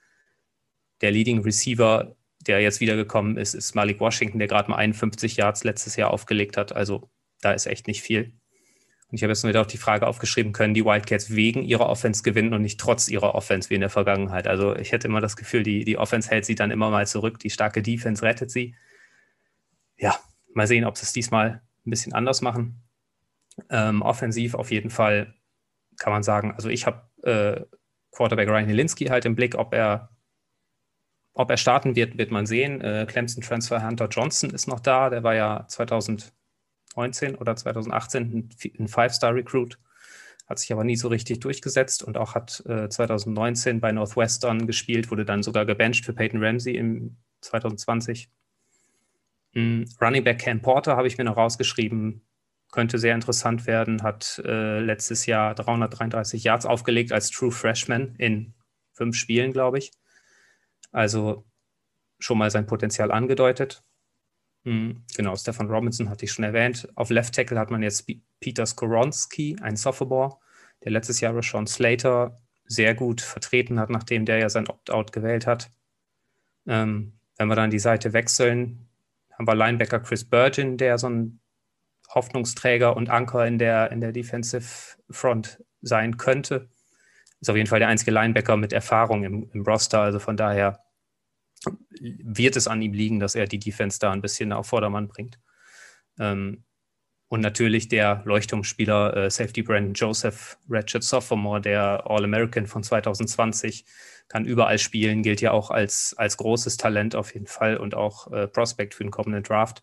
Der Leading Receiver, der jetzt wiedergekommen ist, ist Malik Washington, der gerade mal 51 Yards letztes Jahr aufgelegt hat. Also da ist echt nicht viel. Und ich habe jetzt wieder auch die Frage aufgeschrieben, können die Wildcats wegen ihrer Offense gewinnen und nicht trotz ihrer Offense wie in der Vergangenheit? Also ich hätte immer das Gefühl, die, die Offense hält sie dann immer mal zurück, die starke Defense rettet sie. Ja, mal sehen, ob sie es diesmal ein bisschen anders machen. Ähm, offensiv auf jeden Fall kann man sagen, also ich habe äh, Quarterback Ryan Helinski halt im Blick, ob er ob er starten wird, wird man sehen. Äh, Clemson Transfer Hunter Johnson ist noch da, der war ja 2000 2019 oder 2018 ein Five-Star-Recruit, hat sich aber nie so richtig durchgesetzt und auch hat äh, 2019 bei Northwestern gespielt, wurde dann sogar gebencht für Peyton Ramsey im 2020. Mhm. Running Back Cam Porter habe ich mir noch rausgeschrieben, könnte sehr interessant werden, hat äh, letztes Jahr 333 Yards aufgelegt als True Freshman in fünf Spielen, glaube ich. Also schon mal sein Potenzial angedeutet. Mhm, genau, Stefan Robinson hatte ich schon erwähnt. Auf Left Tackle hat man jetzt Peter Skoronski, ein Sophomore, der letztes Jahr Rashawn Slater sehr gut vertreten hat, nachdem der ja sein Opt-out gewählt hat. Ähm, wenn wir dann die Seite wechseln, haben wir Linebacker Chris Burgeon, der so ein Hoffnungsträger und Anker in der, in der Defensive Front sein könnte. Ist auf jeden Fall der einzige Linebacker mit Erfahrung im, im Roster, also von daher wird es an ihm liegen, dass er die Defense da ein bisschen auf Vordermann bringt. Ähm, und natürlich der Leuchtturmspieler äh, Safety Brandon Joseph Ratchet Sophomore, der All-American von 2020, kann überall spielen, gilt ja auch als, als großes Talent auf jeden Fall und auch äh, Prospect für den kommenden Draft.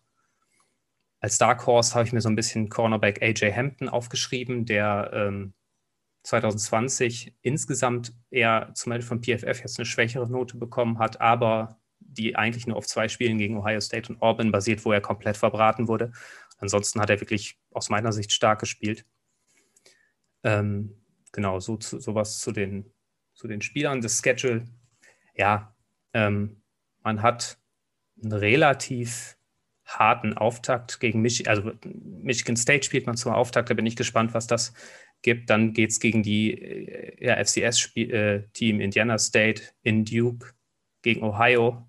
Als Dark Horse habe ich mir so ein bisschen Cornerback AJ Hampton aufgeschrieben, der ähm, 2020 insgesamt eher zum Beispiel von PFF jetzt eine schwächere Note bekommen hat, aber die eigentlich nur auf zwei Spielen gegen Ohio State und Auburn basiert, wo er komplett verbraten wurde. Ansonsten hat er wirklich aus meiner Sicht stark gespielt. Ähm, genau, so sowas zu den, zu den Spielern. Das Schedule, ja, ähm, man hat einen relativ harten Auftakt gegen Michigan, also Michigan State spielt man zum Auftakt, da bin ich gespannt, was das gibt. Dann geht es gegen die äh, ja, FCS-Team äh, Indiana State in Duke gegen Ohio.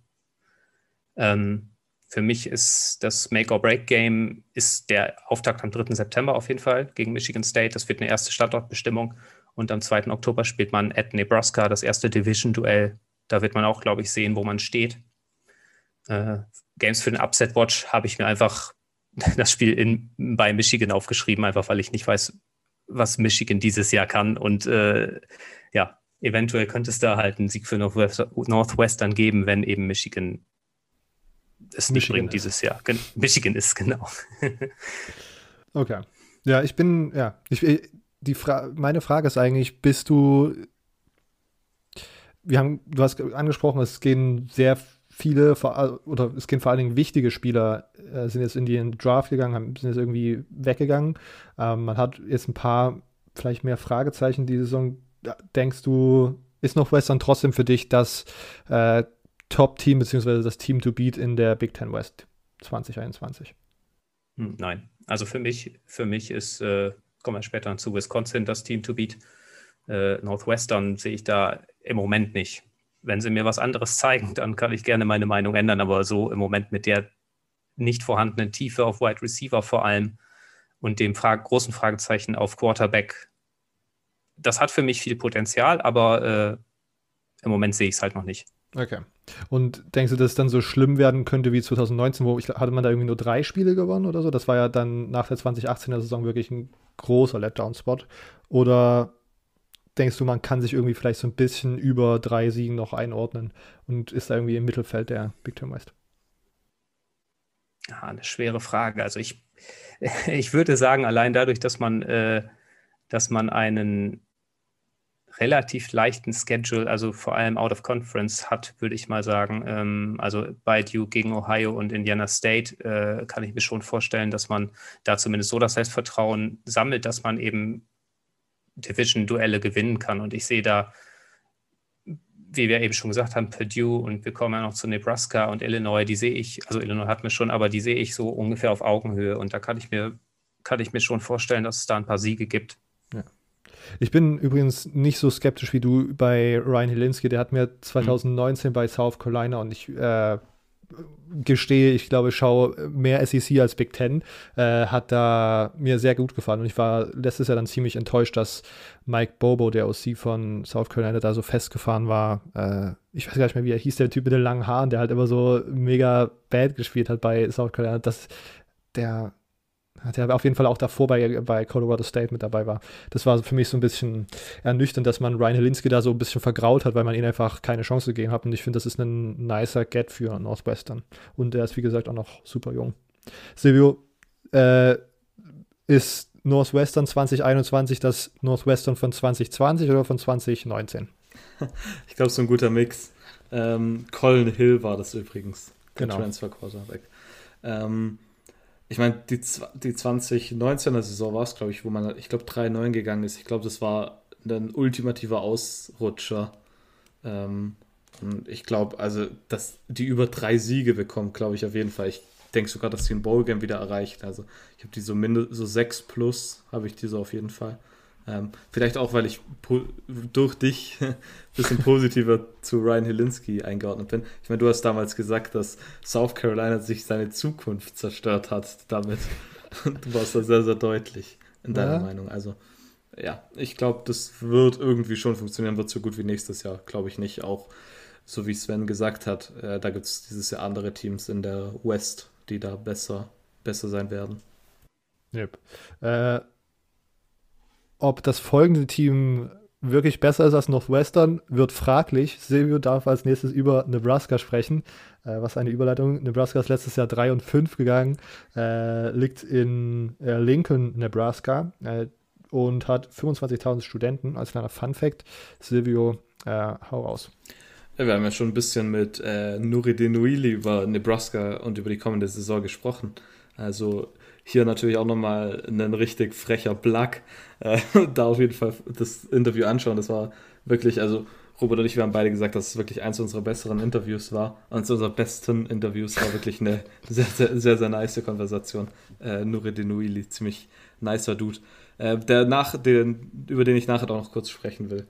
Ähm, für mich ist das Make-or-Break-Game ist der Auftakt am 3. September auf jeden Fall gegen Michigan State. Das wird eine erste Standortbestimmung. Und am 2. Oktober spielt man at Nebraska, das erste Division-Duell. Da wird man auch, glaube ich, sehen, wo man steht. Äh, Games für den Upset Watch habe ich mir einfach das Spiel in, bei Michigan aufgeschrieben, einfach weil ich nicht weiß, was Michigan dieses Jahr kann. Und äh, ja, eventuell könnte es da halt einen Sieg für Northwestern geben, wenn eben Michigan es nicht Michigan bringt ist. dieses Jahr. Michigan ist, genau. okay. Ja, ich bin, ja, ich, äh, die Fra meine Frage ist eigentlich, bist du, wir haben, du hast angesprochen, es gehen sehr viele, oder es gehen vor allen Dingen wichtige Spieler, äh, sind jetzt in den Draft gegangen, haben, sind jetzt irgendwie weggegangen. Ähm, man hat jetzt ein paar, vielleicht mehr Fragezeichen die Saison. Denkst du, ist noch Western trotzdem für dich das äh, Top-Team, beziehungsweise das Team to beat in der Big Ten West 2021? Hm, nein, also für mich, für mich ist, äh, kommen wir später zu Wisconsin, das Team to beat. Äh, Northwestern sehe ich da im Moment nicht wenn sie mir was anderes zeigen, dann kann ich gerne meine Meinung ändern, aber so im Moment mit der nicht vorhandenen Tiefe auf Wide Receiver vor allem und dem Fra großen Fragezeichen auf Quarterback. Das hat für mich viel Potenzial, aber äh, im Moment sehe ich es halt noch nicht. Okay. Und denkst du, dass es dann so schlimm werden könnte wie 2019, wo ich, hatte man da irgendwie nur drei Spiele gewonnen oder so? Das war ja dann nach der 2018er Saison wirklich ein großer Letdown-Spot. Oder denkst du, man kann sich irgendwie vielleicht so ein bisschen über drei Siegen noch einordnen und ist da irgendwie im Mittelfeld der Big Ten West? Ja, eine schwere Frage. Also ich, ich würde sagen, allein dadurch, dass man, äh, dass man einen relativ leichten Schedule, also vor allem out of conference hat, würde ich mal sagen. Ähm, also bei Duke gegen Ohio und Indiana State äh, kann ich mir schon vorstellen, dass man da zumindest so das Selbstvertrauen sammelt, dass man eben Division-Duelle gewinnen kann. Und ich sehe da, wie wir eben schon gesagt haben, Purdue und wir kommen ja noch zu Nebraska und Illinois, die sehe ich, also Illinois hat mir schon, aber die sehe ich so ungefähr auf Augenhöhe. Und da kann ich mir, kann ich mir schon vorstellen, dass es da ein paar Siege gibt. Ich bin übrigens nicht so skeptisch wie du bei Ryan Helinski. Der hat mir 2019 mhm. bei South Carolina und ich äh, gestehe, ich glaube, ich schaue mehr SEC als Big Ten, äh, hat da mir sehr gut gefallen. Und ich war letztes Jahr dann ziemlich enttäuscht, dass Mike Bobo, der OC von South Carolina, da so festgefahren war. Äh, ich weiß gar nicht mehr, wie er hieß, der Typ mit den langen Haaren, der halt immer so mega bad gespielt hat bei South Carolina. Das, der, hat er auf jeden Fall auch davor bei, bei Colorado State mit dabei war. Das war für mich so ein bisschen ernüchternd, dass man Ryan Helinski da so ein bisschen vergraut hat, weil man ihm einfach keine Chance gegeben hat. Und ich finde, das ist ein nicer Get für Northwestern. Und er ist, wie gesagt, auch noch super jung. Silvio, äh, ist Northwestern 2021 das Northwestern von 2020 oder von 2019? Ich glaube, so ein guter Mix. Ähm, Colin Hill war das übrigens, der genau. Transfer Quarterback. Ähm, ich meine, die, die 2019er Saison war es, glaube ich, wo man, ich glaube, 3-9 gegangen ist. Ich glaube, das war ein ultimativer Ausrutscher. Ähm, und ich glaube, also, dass die über drei Siege bekommt, glaube ich auf jeden Fall. Ich denke sogar, dass sie ein Bowl-Game wieder erreicht. Also, ich habe die so mindestens so 6 plus, habe ich die so auf jeden Fall. Ähm, vielleicht auch, weil ich durch dich ein bisschen positiver zu Ryan Helinski eingeordnet bin. Ich meine, du hast damals gesagt, dass South Carolina sich seine Zukunft zerstört hat damit. Du warst da sehr, sehr deutlich in deiner ja. Meinung. Also, ja, ich glaube, das wird irgendwie schon funktionieren, wird so gut wie nächstes Jahr, glaube ich nicht. Auch so wie Sven gesagt hat, äh, da gibt es dieses Jahr andere Teams in der West, die da besser, besser sein werden. Yep. Äh, ob das folgende Team wirklich besser ist als Northwestern, wird fraglich. Silvio darf als nächstes über Nebraska sprechen. Äh, was eine Überleitung. Nebraska ist letztes Jahr 3 und 5 gegangen, äh, liegt in äh, Lincoln, Nebraska äh, und hat 25.000 Studenten. Als kleiner Fun-Fact. Silvio, äh, hau raus. Wir haben ja schon ein bisschen mit äh, Nuri Denuili über Nebraska und über die kommende Saison gesprochen. Also hier natürlich auch nochmal ein richtig frecher Plug. Äh, da auf jeden Fall das Interview anschauen. Das war wirklich, also Robert und ich, wir haben beide gesagt, dass es wirklich eins unserer besseren Interviews war. Eins unserer besten Interviews war wirklich eine sehr, sehr, sehr, sehr nice Konversation. Äh, Nureddin Uili, ziemlich nicer Dude. Äh, der nach, den, über den ich nachher auch noch kurz sprechen will.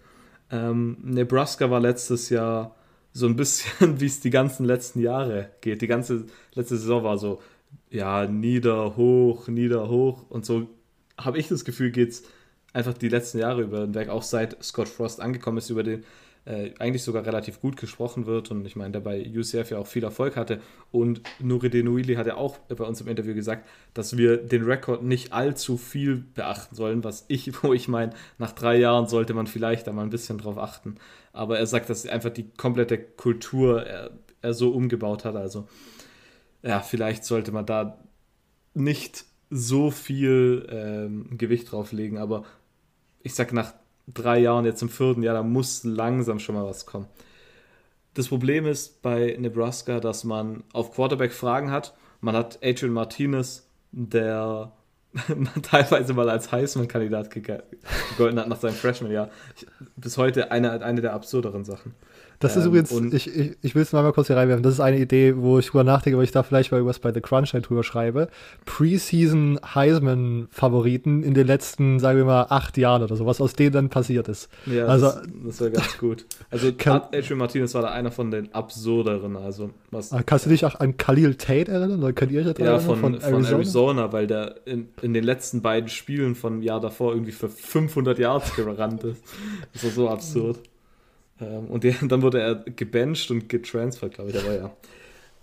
Ähm, Nebraska war letztes Jahr so ein bisschen, wie es die ganzen letzten Jahre geht. Die ganze letzte Saison war so ja, nieder, hoch, nieder, hoch. Und so habe ich das Gefühl, geht es einfach die letzten Jahre über hinweg, auch seit Scott Frost angekommen ist, über den äh, eigentlich sogar relativ gut gesprochen wird. Und ich meine, der bei UCF ja auch viel Erfolg hatte. Und Nuridin Uili hat ja auch bei uns im Interview gesagt, dass wir den Rekord nicht allzu viel beachten sollen, was ich, wo ich meine, nach drei Jahren sollte man vielleicht da mal ein bisschen drauf achten. Aber er sagt, dass einfach die komplette Kultur er, er so umgebaut hat. Also ja, vielleicht sollte man da nicht so viel ähm, Gewicht drauflegen, aber ich sag nach drei Jahren, jetzt im vierten Jahr, da muss langsam schon mal was kommen. Das Problem ist bei Nebraska, dass man auf Quarterback Fragen hat. Man hat Adrian Martinez, der teilweise mal als Heisman-Kandidat gegolten hat nach seinem Freshman-Jahr. Bis heute eine, eine der absurderen Sachen. Das ist ähm, übrigens, ich, ich, ich will es mal, kurz hier reinwerfen, das ist eine Idee, wo ich drüber nachdenke, weil ich da vielleicht mal irgendwas bei The Crunch halt drüber schreibe. Preseason Heisman-Favoriten in den letzten, sagen wir mal, acht Jahren oder so, was aus denen dann passiert ist. Ja, also, das, das wäre ganz gut. Also Adrian Martinez war da einer von den absurderen. Also, was, ah, kannst du dich auch an Khalil Tate erinnern? Oder könnt ihr euch ja, von, von, Arizona? von Arizona, weil der in, in den letzten beiden Spielen von Jahr davor irgendwie für 500 Yards gerannt ist. Das war so absurd. Ähm, und der, dann wurde er gebencht und getransfert, glaube ich, war ja.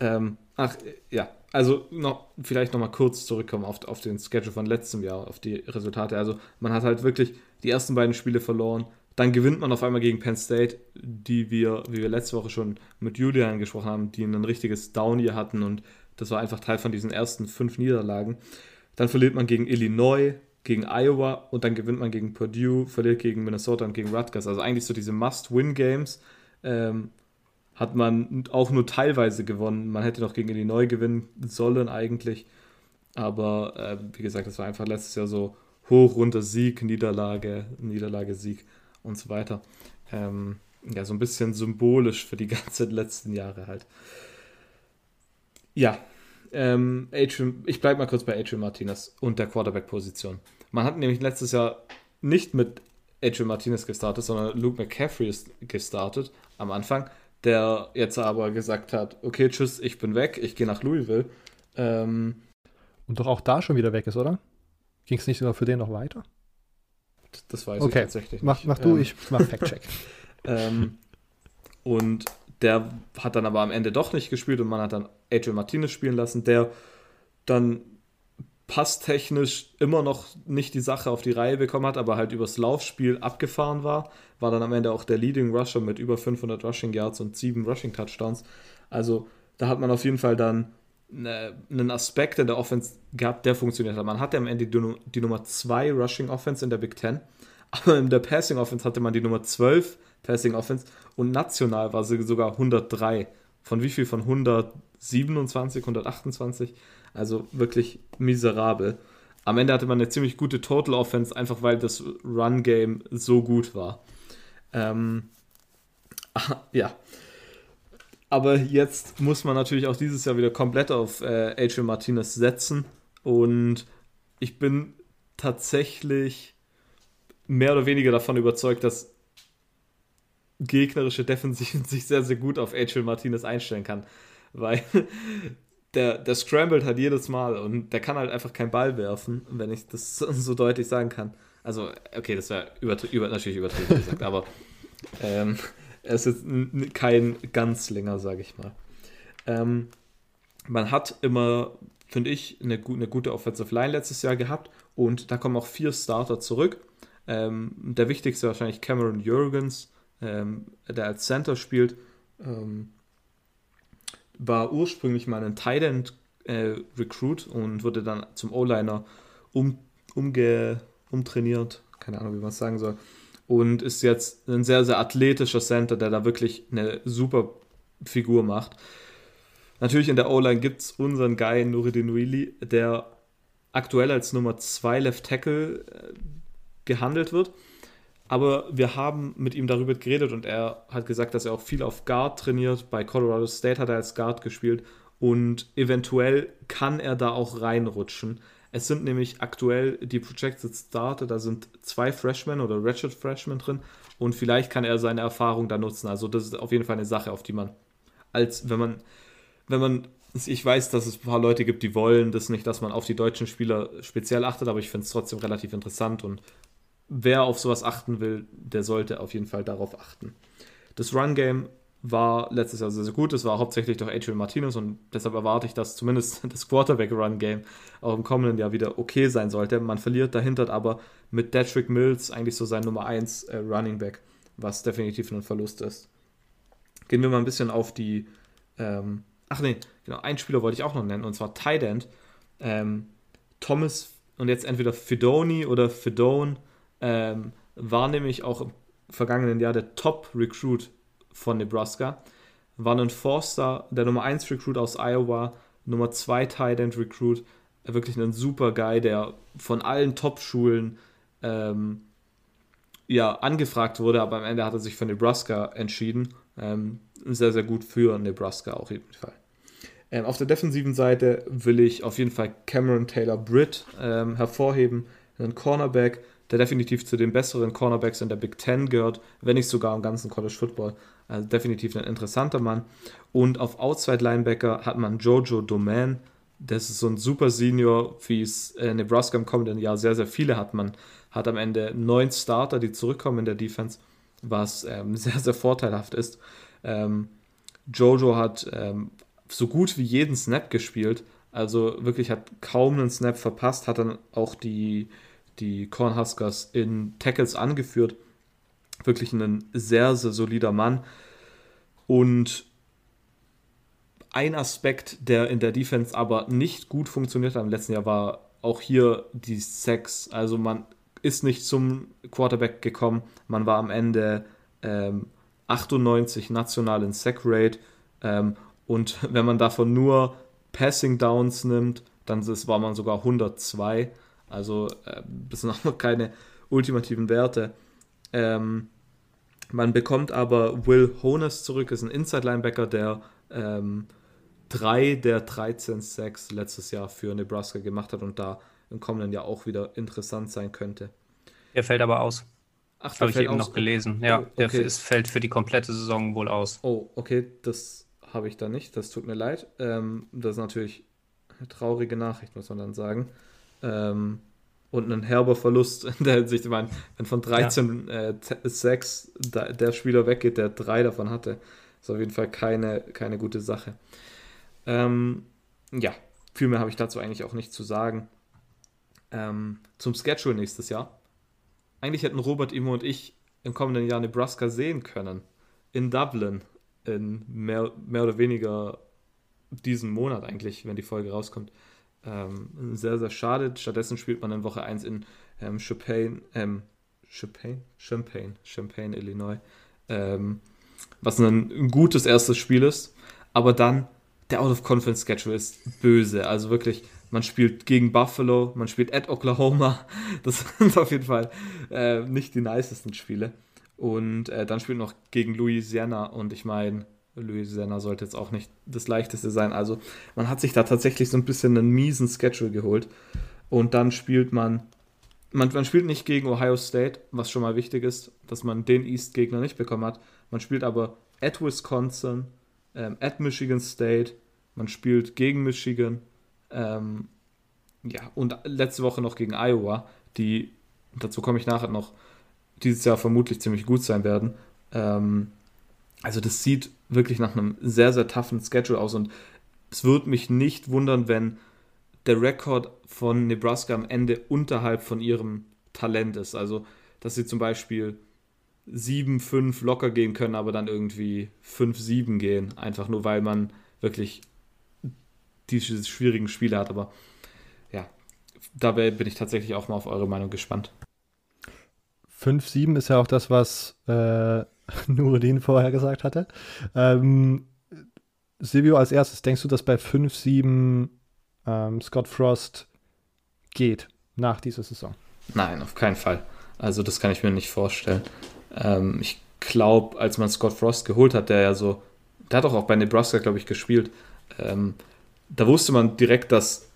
Ähm, ach, ja, also noch, vielleicht nochmal kurz zurückkommen auf, auf den Schedule von letztem Jahr, auf die Resultate. Also man hat halt wirklich die ersten beiden Spiele verloren. Dann gewinnt man auf einmal gegen Penn State, die wir, wie wir letzte Woche schon mit Julian gesprochen haben, die ein richtiges Down hier hatten und das war einfach Teil von diesen ersten fünf Niederlagen. Dann verliert man gegen Illinois, gegen Iowa und dann gewinnt man gegen Purdue, verliert gegen Minnesota und gegen Rutgers. Also eigentlich so diese Must-Win-Games ähm, hat man auch nur teilweise gewonnen. Man hätte noch gegen Illinois gewinnen sollen eigentlich. Aber äh, wie gesagt, das war einfach letztes Jahr so hoch, runter, Sieg, Niederlage, Niederlage, Sieg und so weiter. Ähm, ja, so ein bisschen symbolisch für die ganzen letzten Jahre halt. Ja, ähm, Adrian, ich bleibe mal kurz bei Adrian Martinez und der Quarterback-Position. Man hat nämlich letztes Jahr nicht mit Adrian Martinez gestartet, sondern Luke McCaffrey ist gestartet am Anfang, der jetzt aber gesagt hat, okay, tschüss, ich bin weg, ich gehe nach Louisville. Ähm, und doch auch da schon wieder weg ist, oder? Ging es nicht sogar für den noch weiter? Das weiß okay. ich tatsächlich mach, nicht. Mach du, ähm, ich mach Fact-Check. ähm, und der hat dann aber am Ende doch nicht gespielt und man hat dann Adrian Martinez spielen lassen, der dann passtechnisch immer noch nicht die Sache auf die Reihe bekommen hat, aber halt übers Laufspiel abgefahren war. War dann am Ende auch der Leading Rusher mit über 500 Rushing Yards und 7 Rushing Touchdowns. Also da hat man auf jeden Fall dann ne, einen Aspekt in der Offense gehabt, der funktioniert hat. Man hatte am Ende die, Nummer 2 Rushing Offense in der Big Ten, aber in der Passing Offense hatte man die Nummer 12 Passing Offense und national war sie sogar 103. Von wie viel? Von 127, 128? Also wirklich miserabel. Am Ende hatte man eine ziemlich gute Total Offense, einfach weil das Run-Game so gut war. Ähm, ja. Aber jetzt muss man natürlich auch dieses Jahr wieder komplett auf äh, Adrian Martinez setzen. Und ich bin tatsächlich mehr oder weniger davon überzeugt, dass gegnerische Defensiven sich sehr, sehr gut auf Adrian Martinez einstellen kann. Weil der, der scrambled halt jedes Mal und der kann halt einfach keinen Ball werfen, wenn ich das so deutlich sagen kann. Also, okay, das wäre übertri über, natürlich übertrieben gesagt, aber ähm, er ist jetzt kein ganz länger, sage ich mal. Ähm, man hat immer, finde ich, eine, eine, gute Offensive Line letztes Jahr gehabt und da kommen auch vier Starter zurück. Ähm, der wichtigste wahrscheinlich Cameron Jurgens, ähm, der als Center spielt. Ähm, war ursprünglich mal ein Thailand äh, Recruit und wurde dann zum O-Liner um, umge, umtrainiert, keine Ahnung, wie man es sagen soll, und ist jetzt ein sehr, sehr athletischer Center, der da wirklich eine super Figur macht. Natürlich in der O-Line gibt es unseren Guy Nuridin Wheely, der aktuell als Nummer 2 Left Tackle äh, gehandelt wird. Aber wir haben mit ihm darüber geredet und er hat gesagt, dass er auch viel auf Guard trainiert. Bei Colorado State hat er als Guard gespielt und eventuell kann er da auch reinrutschen. Es sind nämlich aktuell die Projected Starter, da sind zwei Freshmen oder Ratchet Freshmen drin und vielleicht kann er seine Erfahrung da nutzen. Also das ist auf jeden Fall eine Sache, auf die man als wenn man wenn man ich weiß, dass es ein paar Leute gibt, die wollen das nicht, dass man auf die deutschen Spieler speziell achtet, aber ich finde es trotzdem relativ interessant und wer auf sowas achten will, der sollte auf jeden Fall darauf achten. Das Run-Game war letztes Jahr sehr, sehr gut. Es war hauptsächlich durch Adrian Martinez und deshalb erwarte ich, dass zumindest das Quarterback-Run-Game auch im kommenden Jahr wieder okay sein sollte. Man verliert dahinter aber mit Detrick Mills eigentlich so sein Nummer 1 äh, Running Back, was definitiv ein Verlust ist. Gehen wir mal ein bisschen auf die. Ähm, ach nee, genau, einen Spieler wollte ich auch noch nennen und zwar Tight End. Ähm, Thomas und jetzt entweder Fedoni oder Fedone ähm, war nämlich auch im vergangenen Jahr der Top-Recruit von Nebraska. War ein Forster, der Nummer 1 Recruit aus Iowa, Nummer 2 Tight End Recruit, wirklich ein super Guy, der von allen Top-Schulen ähm, ja, angefragt wurde, aber am Ende hat er sich für Nebraska entschieden. ähm, sehr, sehr gut für Nebraska auch jeden Fall. Ähm, auf der defensiven Seite will ich auf jeden Fall Cameron Taylor Britt ähm, hervorheben, einen Cornerback, der definitiv zu den besseren Cornerbacks in der Big Ten gehört, wenn nicht sogar im ganzen College Football. Also definitiv ein interessanter Mann. Und auf Outside Linebacker hat man Jojo Domain. Das ist so ein super Senior, wie es Nebraska im kommenden Jahr sehr, sehr viele hat. Man hat am Ende neun Starter, die zurückkommen in der Defense, was ähm, sehr, sehr vorteilhaft ist. Ähm, Jojo hat ähm, so gut wie jeden Snap gespielt. Also wirklich hat kaum einen Snap verpasst, hat dann auch die, die Cornhuskers in Tackles angeführt. Wirklich ein sehr, sehr solider Mann. Und ein Aspekt, der in der Defense aber nicht gut funktioniert hat im letzten Jahr, war auch hier die Sex. Also man ist nicht zum Quarterback gekommen. Man war am Ende ähm, 98 national in Sack Rate. Ähm, und wenn man davon nur Passing Downs nimmt, dann war man sogar 102. Also äh, das sind auch noch keine ultimativen Werte. Ähm, man bekommt aber Will Honus zurück, ist ein Inside-Linebacker, der ähm, drei der 13 Sacks letztes Jahr für Nebraska gemacht hat und da im kommenden Jahr auch wieder interessant sein könnte. Der fällt aber aus. Ach, habe ich eben aus. noch gelesen. Ja, oh, okay. der ist, fällt für die komplette Saison wohl aus. Oh, okay, das habe ich da nicht. Das tut mir leid. Ähm, das ist natürlich eine traurige Nachricht, muss man dann sagen. Ähm, und ein herber Verlust in der Hinsicht. Ich meine, wenn von 13 ja. äh, 6 da, der Spieler weggeht, der drei davon hatte, ist auf jeden Fall keine, keine gute Sache. Ähm, ja, viel mehr habe ich dazu eigentlich auch nicht zu sagen. Ähm, zum Schedule nächstes Jahr. Eigentlich hätten Robert, Imo und ich im kommenden Jahr Nebraska sehen können. In Dublin. In mehr, mehr oder weniger diesen Monat eigentlich, wenn die Folge rauskommt. Ähm, sehr, sehr schade. Stattdessen spielt man in Woche 1 in ähm, Champaign, ähm, Champaign, Champaign, Champaign, Illinois. Ähm, was ein, ein gutes erstes Spiel ist. Aber dann, der Out-of-Conference-Schedule ist böse. Also wirklich, man spielt gegen Buffalo, man spielt at Oklahoma. Das sind auf jeden Fall äh, nicht die nicesten Spiele. Und äh, dann spielt noch gegen Louisiana. Und ich meine, Louisiana sollte jetzt auch nicht das leichteste sein. Also man hat sich da tatsächlich so ein bisschen einen miesen Schedule geholt. Und dann spielt man, man, man spielt nicht gegen Ohio State, was schon mal wichtig ist, dass man den East-Gegner nicht bekommen hat. Man spielt aber at Wisconsin, ähm, at Michigan State, man spielt gegen Michigan, ähm, ja, und letzte Woche noch gegen Iowa, die, dazu komme ich nachher noch, dieses Jahr vermutlich ziemlich gut sein werden. Ähm, also das sieht wirklich nach einem sehr, sehr toughen Schedule aus und es würde mich nicht wundern, wenn der Rekord von Nebraska am Ende unterhalb von ihrem Talent ist. Also, dass sie zum Beispiel 7-5 locker gehen können, aber dann irgendwie 5-7 gehen. Einfach nur, weil man wirklich diese schwierigen Spiele hat. Aber ja, dabei bin ich tatsächlich auch mal auf eure Meinung gespannt. 5-7 ist ja auch das, was äh, Nureddin vorher gesagt hatte. Ähm, Silvio, als erstes, denkst du, dass bei 5-7 ähm, Scott Frost geht nach dieser Saison? Nein, auf keinen Fall. Also das kann ich mir nicht vorstellen. Ähm, ich glaube, als man Scott Frost geholt hat, der ja so, der hat doch auch bei Nebraska, glaube ich, gespielt. Ähm, da wusste man direkt, dass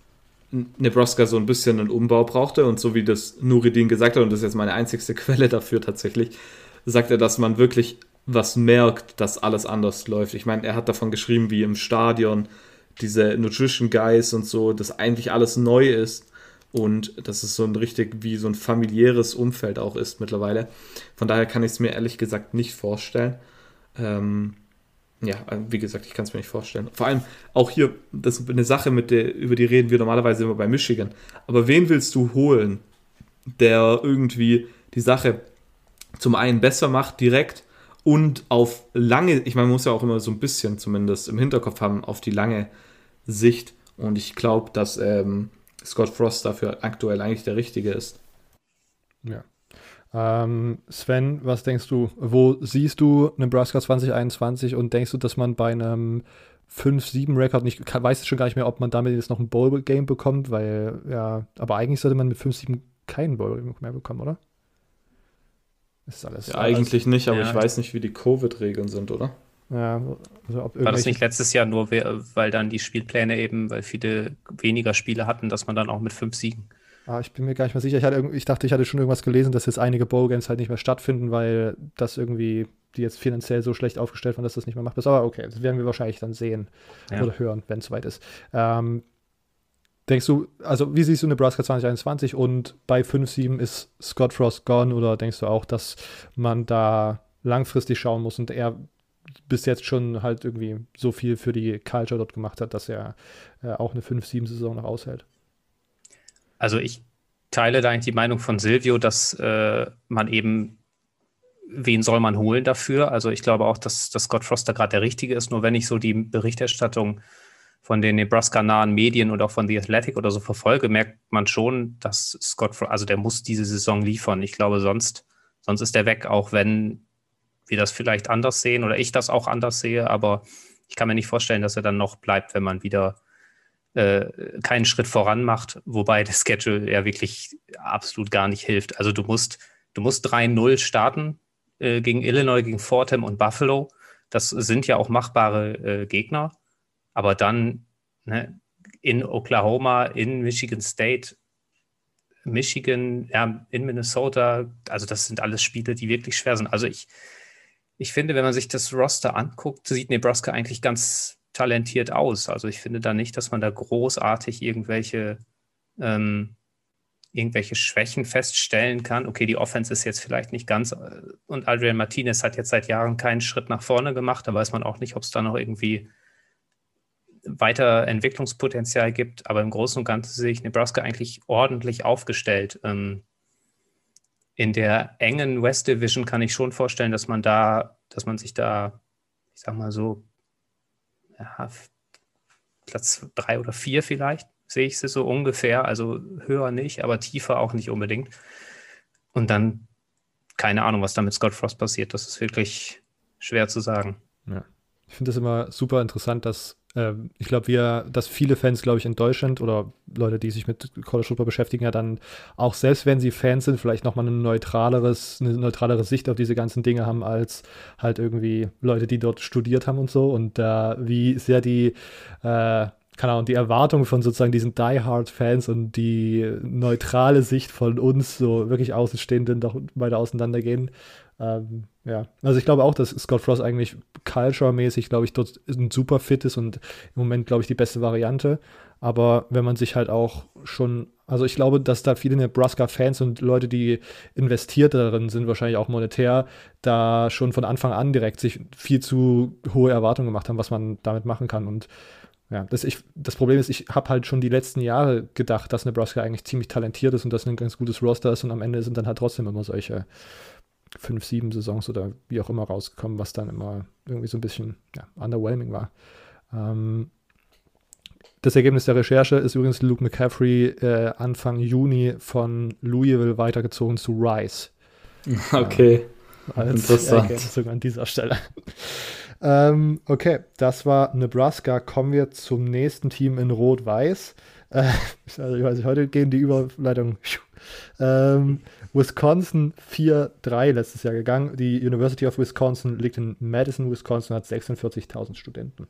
Nebraska so ein bisschen einen Umbau brauchte und so wie das Nuridin gesagt hat, und das ist jetzt meine einzigste Quelle dafür tatsächlich, sagt er, dass man wirklich was merkt, dass alles anders läuft. Ich meine, er hat davon geschrieben, wie im Stadion diese Nutrition Guys und so, dass eigentlich alles neu ist und dass es so ein richtig wie so ein familiäres Umfeld auch ist mittlerweile. Von daher kann ich es mir ehrlich gesagt nicht vorstellen. Ähm, ja, wie gesagt, ich kann es mir nicht vorstellen. Vor allem auch hier, das ist eine Sache, mit der, über die reden wir normalerweise immer bei Michigan. Aber wen willst du holen, der irgendwie die Sache zum einen besser macht direkt und auf lange, ich meine, man muss ja auch immer so ein bisschen zumindest im Hinterkopf haben, auf die lange Sicht. Und ich glaube, dass ähm, Scott Frost dafür aktuell eigentlich der Richtige ist. Ja. Ähm, Sven, was denkst du, wo siehst du Nebraska 2021 und denkst du, dass man bei einem 5-7-Rekord nicht, weiß schon gar nicht mehr, ob man damit jetzt noch ein Bowl-Game bekommt, weil, ja, aber eigentlich sollte man mit 5-7 keinen Bowl-Game mehr bekommen, oder? Ist alles. Ja, eigentlich nicht, aber ja. ich weiß nicht, wie die Covid-Regeln sind, oder? Ja, also War das nicht letztes Jahr nur, weil dann die Spielpläne eben, weil viele weniger Spiele hatten, dass man dann auch mit fünf Siegen Ah, ich bin mir gar nicht mehr sicher. Ich, hatte, ich dachte, ich hatte schon irgendwas gelesen, dass jetzt einige Bowl-Games halt nicht mehr stattfinden, weil das irgendwie, die jetzt finanziell so schlecht aufgestellt waren, dass das nicht mehr macht. Aber okay, das werden wir wahrscheinlich dann sehen ja. oder hören, wenn es soweit ist. Ähm, denkst du, also wie siehst du Nebraska 2021 und bei 5-7 ist Scott Frost gone oder denkst du auch, dass man da langfristig schauen muss und er bis jetzt schon halt irgendwie so viel für die Culture dort gemacht hat, dass er äh, auch eine 5-7-Saison noch aushält? Also ich teile da eigentlich die Meinung von Silvio, dass äh, man eben, wen soll man holen dafür? Also ich glaube auch, dass, dass Scott Froster gerade der Richtige ist. Nur wenn ich so die Berichterstattung von den Nebraska-nahen Medien und auch von The Athletic oder so verfolge, merkt man schon, dass Scott, also der muss diese Saison liefern. Ich glaube, sonst, sonst ist er weg, auch wenn wir das vielleicht anders sehen oder ich das auch anders sehe. Aber ich kann mir nicht vorstellen, dass er dann noch bleibt, wenn man wieder äh, keinen Schritt voran macht, wobei das Schedule ja wirklich absolut gar nicht hilft. Also du musst, du musst 3-0 starten äh, gegen Illinois, gegen Fordham und Buffalo. Das sind ja auch machbare äh, Gegner. Aber dann ne, in Oklahoma, in Michigan State, Michigan, ja, in Minnesota, also das sind alles Spiele, die wirklich schwer sind. Also ich, ich finde, wenn man sich das Roster anguckt, sieht Nebraska eigentlich ganz talentiert aus. Also ich finde da nicht, dass man da großartig irgendwelche, ähm, irgendwelche Schwächen feststellen kann. Okay, die Offense ist jetzt vielleicht nicht ganz, äh, und Adrian Martinez hat jetzt seit Jahren keinen Schritt nach vorne gemacht. Da weiß man auch nicht, ob es da noch irgendwie weiter Entwicklungspotenzial gibt. Aber im Großen und Ganzen sehe ich Nebraska eigentlich ordentlich aufgestellt. Ähm, in der engen West Division kann ich schon vorstellen, dass man da, dass man sich da, ich sag mal so, ja, Platz drei oder vier vielleicht, sehe ich sie so ungefähr. Also höher nicht, aber tiefer auch nicht unbedingt. Und dann keine Ahnung, was da mit Scott Frost passiert. Das ist wirklich schwer zu sagen. Ja. Ich finde es immer super interessant, dass ähm, ich glaube, wir, dass viele Fans, glaube ich, in Deutschland oder Leute, die sich mit College Football beschäftigen, ja dann auch selbst wenn sie Fans sind, vielleicht nochmal ein neutraleres, eine neutralere Sicht auf diese ganzen Dinge haben, als halt irgendwie Leute, die dort studiert haben und so. Und äh, wie sehr die äh, keine Ahnung, die Erwartungen von sozusagen diesen Die-Hard-Fans und die neutrale Sicht von uns, so wirklich Außenstehenden, doch weiter auseinandergehen. Ähm, ja, also ich glaube auch, dass Scott Frost eigentlich culture-mäßig, glaube ich, dort ein super fit ist und im Moment, glaube ich, die beste Variante. Aber wenn man sich halt auch schon, also ich glaube, dass da viele Nebraska-Fans und Leute, die investiert darin sind, wahrscheinlich auch monetär, da schon von Anfang an direkt sich viel zu hohe Erwartungen gemacht haben, was man damit machen kann. Und ja, das, ich, das Problem ist, ich habe halt schon die letzten Jahre gedacht, dass Nebraska eigentlich ziemlich talentiert ist und dass ein ganz gutes Roster ist und am Ende sind dann halt trotzdem immer solche fünf, sieben Saisons oder wie auch immer rausgekommen, was dann immer irgendwie so ein bisschen ja, underwhelming war. Ähm, das Ergebnis der Recherche ist übrigens Luke McCaffrey äh, Anfang Juni von Louisville weitergezogen zu Rice. Okay. Äh, als Interessant. Ergänzung an dieser Stelle. ähm, okay, das war Nebraska. Kommen wir zum nächsten Team in Rot-Weiß. Äh, also ich weiß nicht, heute gehen die Überleitungen. Ähm, Wisconsin 4-3 letztes Jahr gegangen. Die University of Wisconsin liegt in Madison, Wisconsin, hat 46.000 Studenten.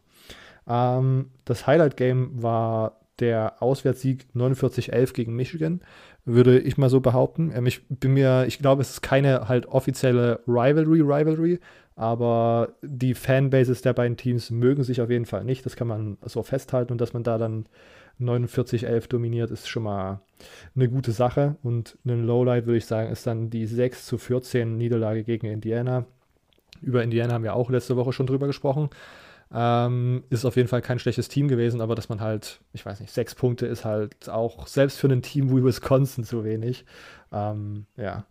Ähm, das Highlight-Game war der Auswärtssieg 49-11 gegen Michigan, würde ich mal so behaupten. Ähm, ich bin mir, ich glaube, es ist keine halt offizielle Rivalry-Rivalry, aber die Fanbases der beiden Teams mögen sich auf jeden Fall nicht. Das kann man so festhalten und dass man da dann 49-11 dominiert, ist schon mal eine gute Sache. Und ein Lowlight, würde ich sagen, ist dann die 6 zu 14 Niederlage gegen Indiana. Über Indiana haben wir auch letzte Woche schon drüber gesprochen. Ähm, ist auf jeden Fall kein schlechtes Team gewesen, aber dass man halt, ich weiß nicht, sechs Punkte ist halt auch selbst für ein Team wie Wisconsin zu wenig. Ähm, ja,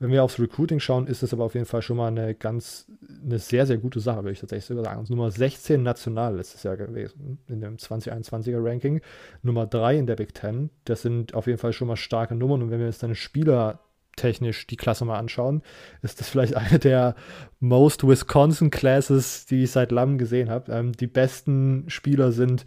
wenn wir aufs Recruiting schauen, ist es aber auf jeden Fall schon mal eine ganz, eine sehr, sehr gute Sache, würde ich tatsächlich sogar sagen. Also Nummer 16 national letztes Jahr gewesen in dem 2021er Ranking. Nummer 3 in der Big Ten. Das sind auf jeden Fall schon mal starke Nummern. Und wenn wir uns dann spielertechnisch die Klasse mal anschauen, ist das vielleicht eine der most Wisconsin Classes, die ich seit langem gesehen habe. Ähm, die besten Spieler sind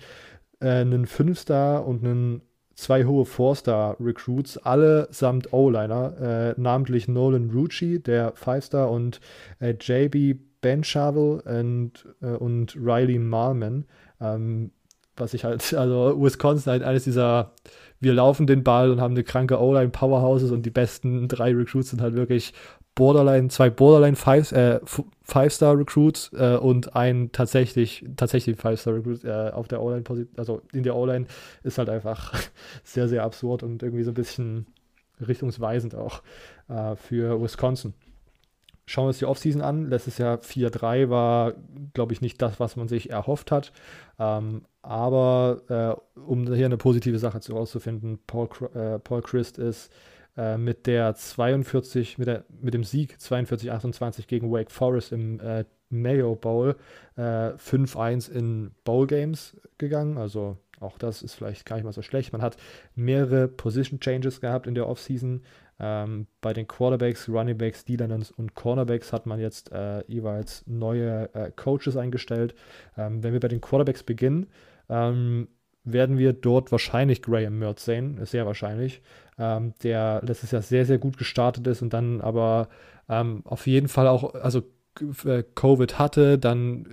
äh, ein 5-Star und ein zwei hohe Four-Star-Recruits, allesamt O-Liner, äh, namentlich Nolan Rucci, der Five-Star, und äh, JB Benchavel und, äh, und Riley Marman. Ähm, was ich halt, also Wisconsin halt eines dieser, wir laufen den Ball und haben eine kranke O-Line Powerhouses und die besten drei Recruits sind halt wirklich Borderline, zwei Borderline Five, äh, Five-Star Recruits äh, und ein tatsächlich, tatsächlich Five-Star Recruit äh, auf der O-Line-Position, also in der O-Line ist halt einfach sehr, sehr absurd und irgendwie so ein bisschen richtungsweisend auch äh, für Wisconsin. Schauen wir uns die Offseason an. Letztes Jahr 4-3 war, glaube ich, nicht das, was man sich erhofft hat. Ähm, aber äh, um hier eine positive Sache zu rauszufinden, Paul, Paul Christ ist äh, mit der 42, mit, der, mit dem Sieg 42-28 gegen Wake Forest im äh, Mayo Bowl äh, 5-1 in Bowl Games gegangen. Also auch das ist vielleicht gar nicht mal so schlecht. Man hat mehrere Position Changes gehabt in der Offseason. Ähm, bei den Quarterbacks, Runningbacks, D-Liners und Cornerbacks hat man jetzt äh, jeweils neue äh, Coaches eingestellt. Ähm, wenn wir bei den Quarterbacks beginnen, ähm, werden wir dort wahrscheinlich Graham Mertz sehen, sehr wahrscheinlich, ähm, der letztes Jahr sehr, sehr gut gestartet ist und dann aber ähm, auf jeden Fall auch, also äh, Covid hatte, dann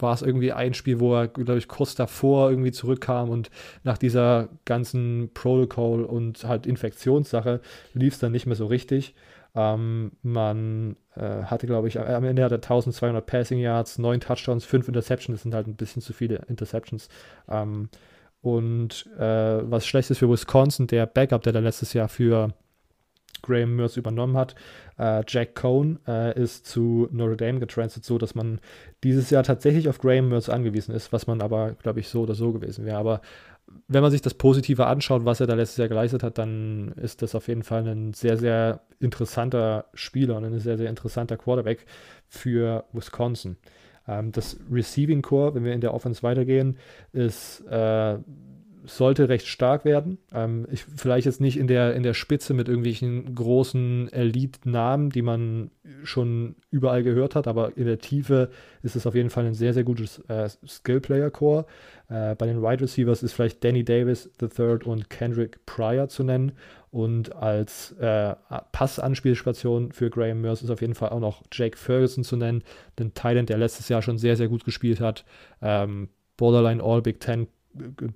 war es irgendwie ein Spiel, wo er, glaube ich, kurz davor irgendwie zurückkam und nach dieser ganzen Protocol und halt Infektionssache lief es dann nicht mehr so richtig. Ähm, man äh, hatte, glaube ich, am Ende hat er 1200 Passing Yards, 9 Touchdowns, 5 Interceptions. Das sind halt ein bisschen zu viele Interceptions. Ähm, und äh, was schlecht ist für Wisconsin, der Backup, der da letztes Jahr für Graham Mertz übernommen hat. Äh, Jack Cohn äh, ist zu Notre Dame getransfert, so dass man dieses Jahr tatsächlich auf Graham Mertz angewiesen ist, was man aber, glaube ich, so oder so gewesen wäre. Aber wenn man sich das Positive anschaut, was er da letztes Jahr geleistet hat, dann ist das auf jeden Fall ein sehr, sehr interessanter Spieler und ein sehr, sehr interessanter Quarterback für Wisconsin. Ähm, das Receiving Core, wenn wir in der Offense weitergehen, ist äh, sollte recht stark werden. Ähm, ich, vielleicht jetzt nicht in der, in der Spitze mit irgendwelchen großen Elite-Namen, die man schon überall gehört hat, aber in der Tiefe ist es auf jeden Fall ein sehr, sehr gutes äh, Skill-Player-Core. Äh, bei den Wide Receivers ist vielleicht Danny Davis III und Kendrick Pryor zu nennen. Und als äh, Passanspielstation für Graham Merce ist auf jeden Fall auch noch Jake Ferguson zu nennen, den Thailand, der letztes Jahr schon sehr, sehr gut gespielt hat. Ähm, Borderline All Big Ten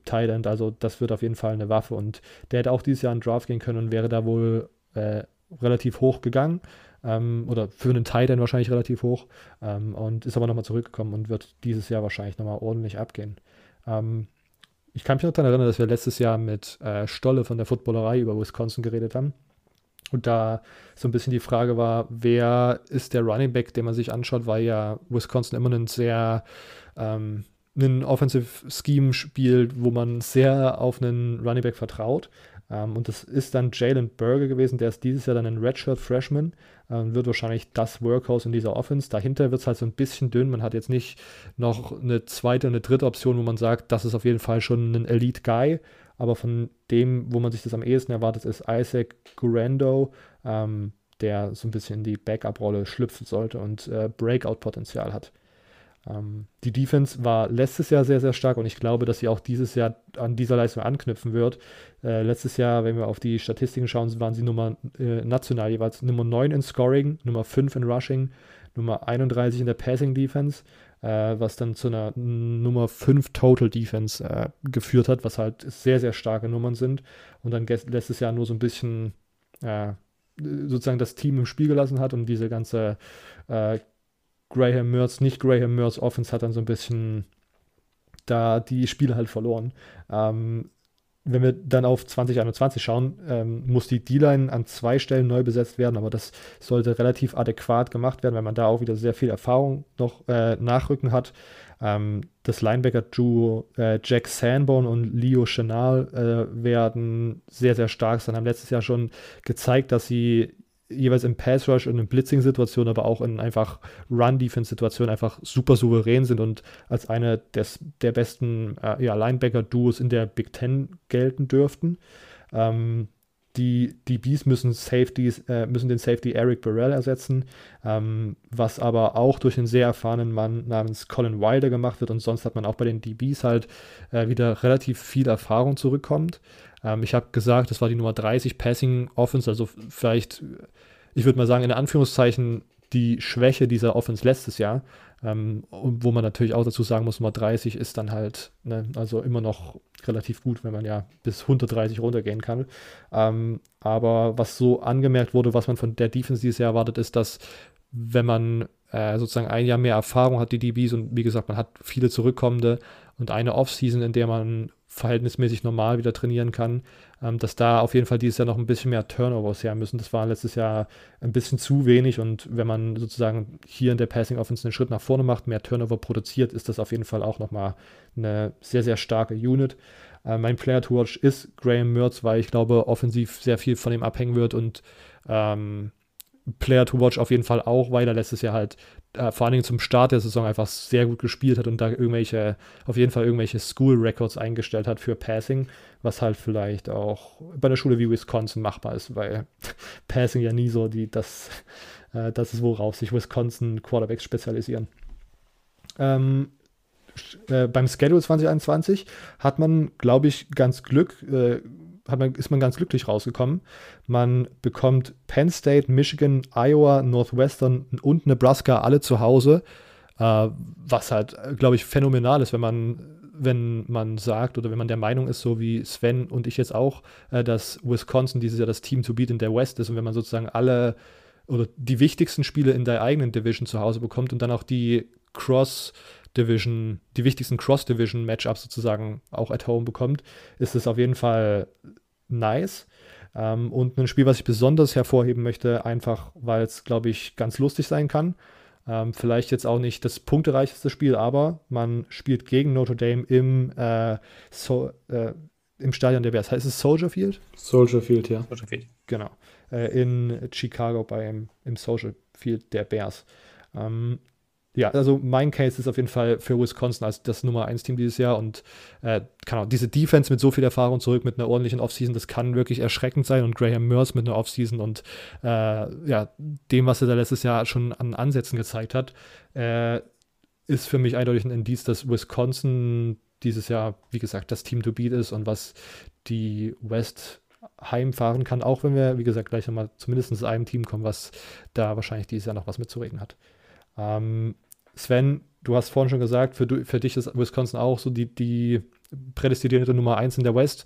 Thailand, also das wird auf jeden Fall eine Waffe und der hätte auch dieses Jahr einen Draft gehen können und wäre da wohl äh, relativ hoch gegangen ähm, oder für einen Thailand wahrscheinlich relativ hoch ähm, und ist aber nochmal zurückgekommen und wird dieses Jahr wahrscheinlich nochmal ordentlich abgehen. Ähm, ich kann mich noch daran erinnern, dass wir letztes Jahr mit äh, Stolle von der Footballerei über Wisconsin geredet haben. Und da so ein bisschen die Frage war, wer ist der Running Back, den man sich anschaut, weil ja Wisconsin immer einen sehr ähm, ein Offensive Scheme spielt, wo man sehr auf einen Running Back vertraut. Ähm, und das ist dann Jalen Berger gewesen, der ist dieses Jahr dann ein Redshirt Freshman, ähm, wird wahrscheinlich das Workhouse in dieser Offense. Dahinter wird es halt so ein bisschen dünn. Man hat jetzt nicht noch eine zweite, eine dritte Option, wo man sagt, das ist auf jeden Fall schon ein Elite Guy. Aber von dem, wo man sich das am ehesten erwartet, ist Isaac Gurando, ähm, der so ein bisschen in die Backup-Rolle schlüpfen sollte und äh, Breakout-Potenzial hat. Ähm, die Defense war letztes Jahr sehr, sehr stark und ich glaube, dass sie auch dieses Jahr an dieser Leistung anknüpfen wird. Äh, letztes Jahr, wenn wir auf die Statistiken schauen, waren sie Nummer äh, national jeweils Nummer 9 in Scoring, Nummer 5 in Rushing, Nummer 31 in der Passing Defense, äh, was dann zu einer Nummer 5 Total Defense äh, geführt hat, was halt sehr, sehr starke Nummern sind. Und dann letztes Jahr nur so ein bisschen äh, sozusagen das Team im Spiel gelassen hat und diese ganze äh, Graham Mertz, nicht Graham Mertz Offense hat dann so ein bisschen da die Spiele halt verloren. Ähm, wenn wir dann auf 2021 schauen, ähm, muss die D-Line an zwei Stellen neu besetzt werden, aber das sollte relativ adäquat gemacht werden, weil man da auch wieder sehr viel Erfahrung noch äh, nachrücken hat. Ähm, das Linebacker-Duo äh, Jack Sanborn und Leo Chenal äh, werden sehr, sehr stark sein. Haben letztes Jahr schon gezeigt, dass sie jeweils im Pass Rush und in Blitzing-Situationen, aber auch in einfach Run-Defense-Situationen einfach super souverän sind und als eine des, der besten äh, ja, Linebacker-Duos in der Big Ten gelten dürften. Ähm, die DBs müssen Safeties, äh, müssen den Safety Eric Burrell ersetzen, ähm, was aber auch durch einen sehr erfahrenen Mann namens Colin Wilder gemacht wird und sonst hat man auch bei den DBs halt äh, wieder relativ viel Erfahrung zurückkommt. Ähm, ich habe gesagt, das war die Nummer 30 Passing Offense, also vielleicht, ich würde mal sagen, in Anführungszeichen die Schwäche dieser Offense letztes Jahr. Ähm, wo man natürlich auch dazu sagen muss, Nummer 30 ist dann halt, ne, also immer noch relativ gut, wenn man ja bis 130 runtergehen kann. Ähm, aber was so angemerkt wurde, was man von der Defense dieses Jahr erwartet, ist, dass wenn man äh, sozusagen ein Jahr mehr Erfahrung hat, die DBs, und wie gesagt, man hat viele zurückkommende und eine Offseason, in der man verhältnismäßig normal wieder trainieren kann, ähm, dass da auf jeden Fall dieses Jahr noch ein bisschen mehr Turnovers her müssen. Das war letztes Jahr ein bisschen zu wenig und wenn man sozusagen hier in der Passing Offense einen Schritt nach vorne macht, mehr Turnover produziert, ist das auf jeden Fall auch nochmal eine sehr, sehr starke Unit. Äh, mein Player to watch ist Graham Mertz, weil ich glaube, offensiv sehr viel von ihm abhängen wird und ähm, Player to watch auf jeden Fall auch, weil er letztes Jahr halt äh, vor allen Dingen zum Start der Saison einfach sehr gut gespielt hat und da irgendwelche, auf jeden Fall irgendwelche School Records eingestellt hat für Passing, was halt vielleicht auch bei einer Schule wie Wisconsin machbar ist, weil Passing ja nie so die, das, äh, das ist, worauf sich Wisconsin Quarterbacks spezialisieren. Ähm, äh, beim Schedule 2021 hat man, glaube ich, ganz Glück, äh, hat man, ist man ganz glücklich rausgekommen. Man bekommt Penn State, Michigan, Iowa, Northwestern und Nebraska alle zu Hause, äh, was halt, glaube ich, phänomenal ist, wenn man wenn man sagt oder wenn man der Meinung ist, so wie Sven und ich jetzt auch, äh, dass Wisconsin dieses Jahr das Team to beat in der West ist und wenn man sozusagen alle oder die wichtigsten Spiele in der eigenen Division zu Hause bekommt und dann auch die Cross- Division, die wichtigsten Cross-Division-Matchups sozusagen auch at home bekommt, ist es auf jeden Fall nice. Ähm, und ein Spiel, was ich besonders hervorheben möchte, einfach weil es, glaube ich, ganz lustig sein kann. Ähm, vielleicht jetzt auch nicht das punktereichste Spiel, aber man spielt gegen Notre Dame im, äh, so, äh, im Stadion der Bears. Heißt es Soldier Field? Soldier Field, ja. Soldier Field. Genau. Äh, in Chicago beim, im Soldier Field der Bears. Ähm, ja, also mein Case ist auf jeden Fall für Wisconsin als das Nummer 1 Team dieses Jahr und äh, kann auch diese Defense mit so viel Erfahrung zurück mit einer ordentlichen Offseason, das kann wirklich erschreckend sein und Graham Merce mit einer Offseason und äh, ja, dem, was er da letztes Jahr schon an Ansätzen gezeigt hat, äh, ist für mich eindeutig ein Indiz, dass Wisconsin dieses Jahr, wie gesagt, das Team to beat ist und was die West heimfahren kann, auch wenn wir, wie gesagt, gleich nochmal zumindest zu einem Team kommen, was da wahrscheinlich dieses Jahr noch was mitzureden hat. Ähm, Sven, du hast vorhin schon gesagt, für, für dich ist Wisconsin auch so die, die prädestinierte Nummer 1 in der West.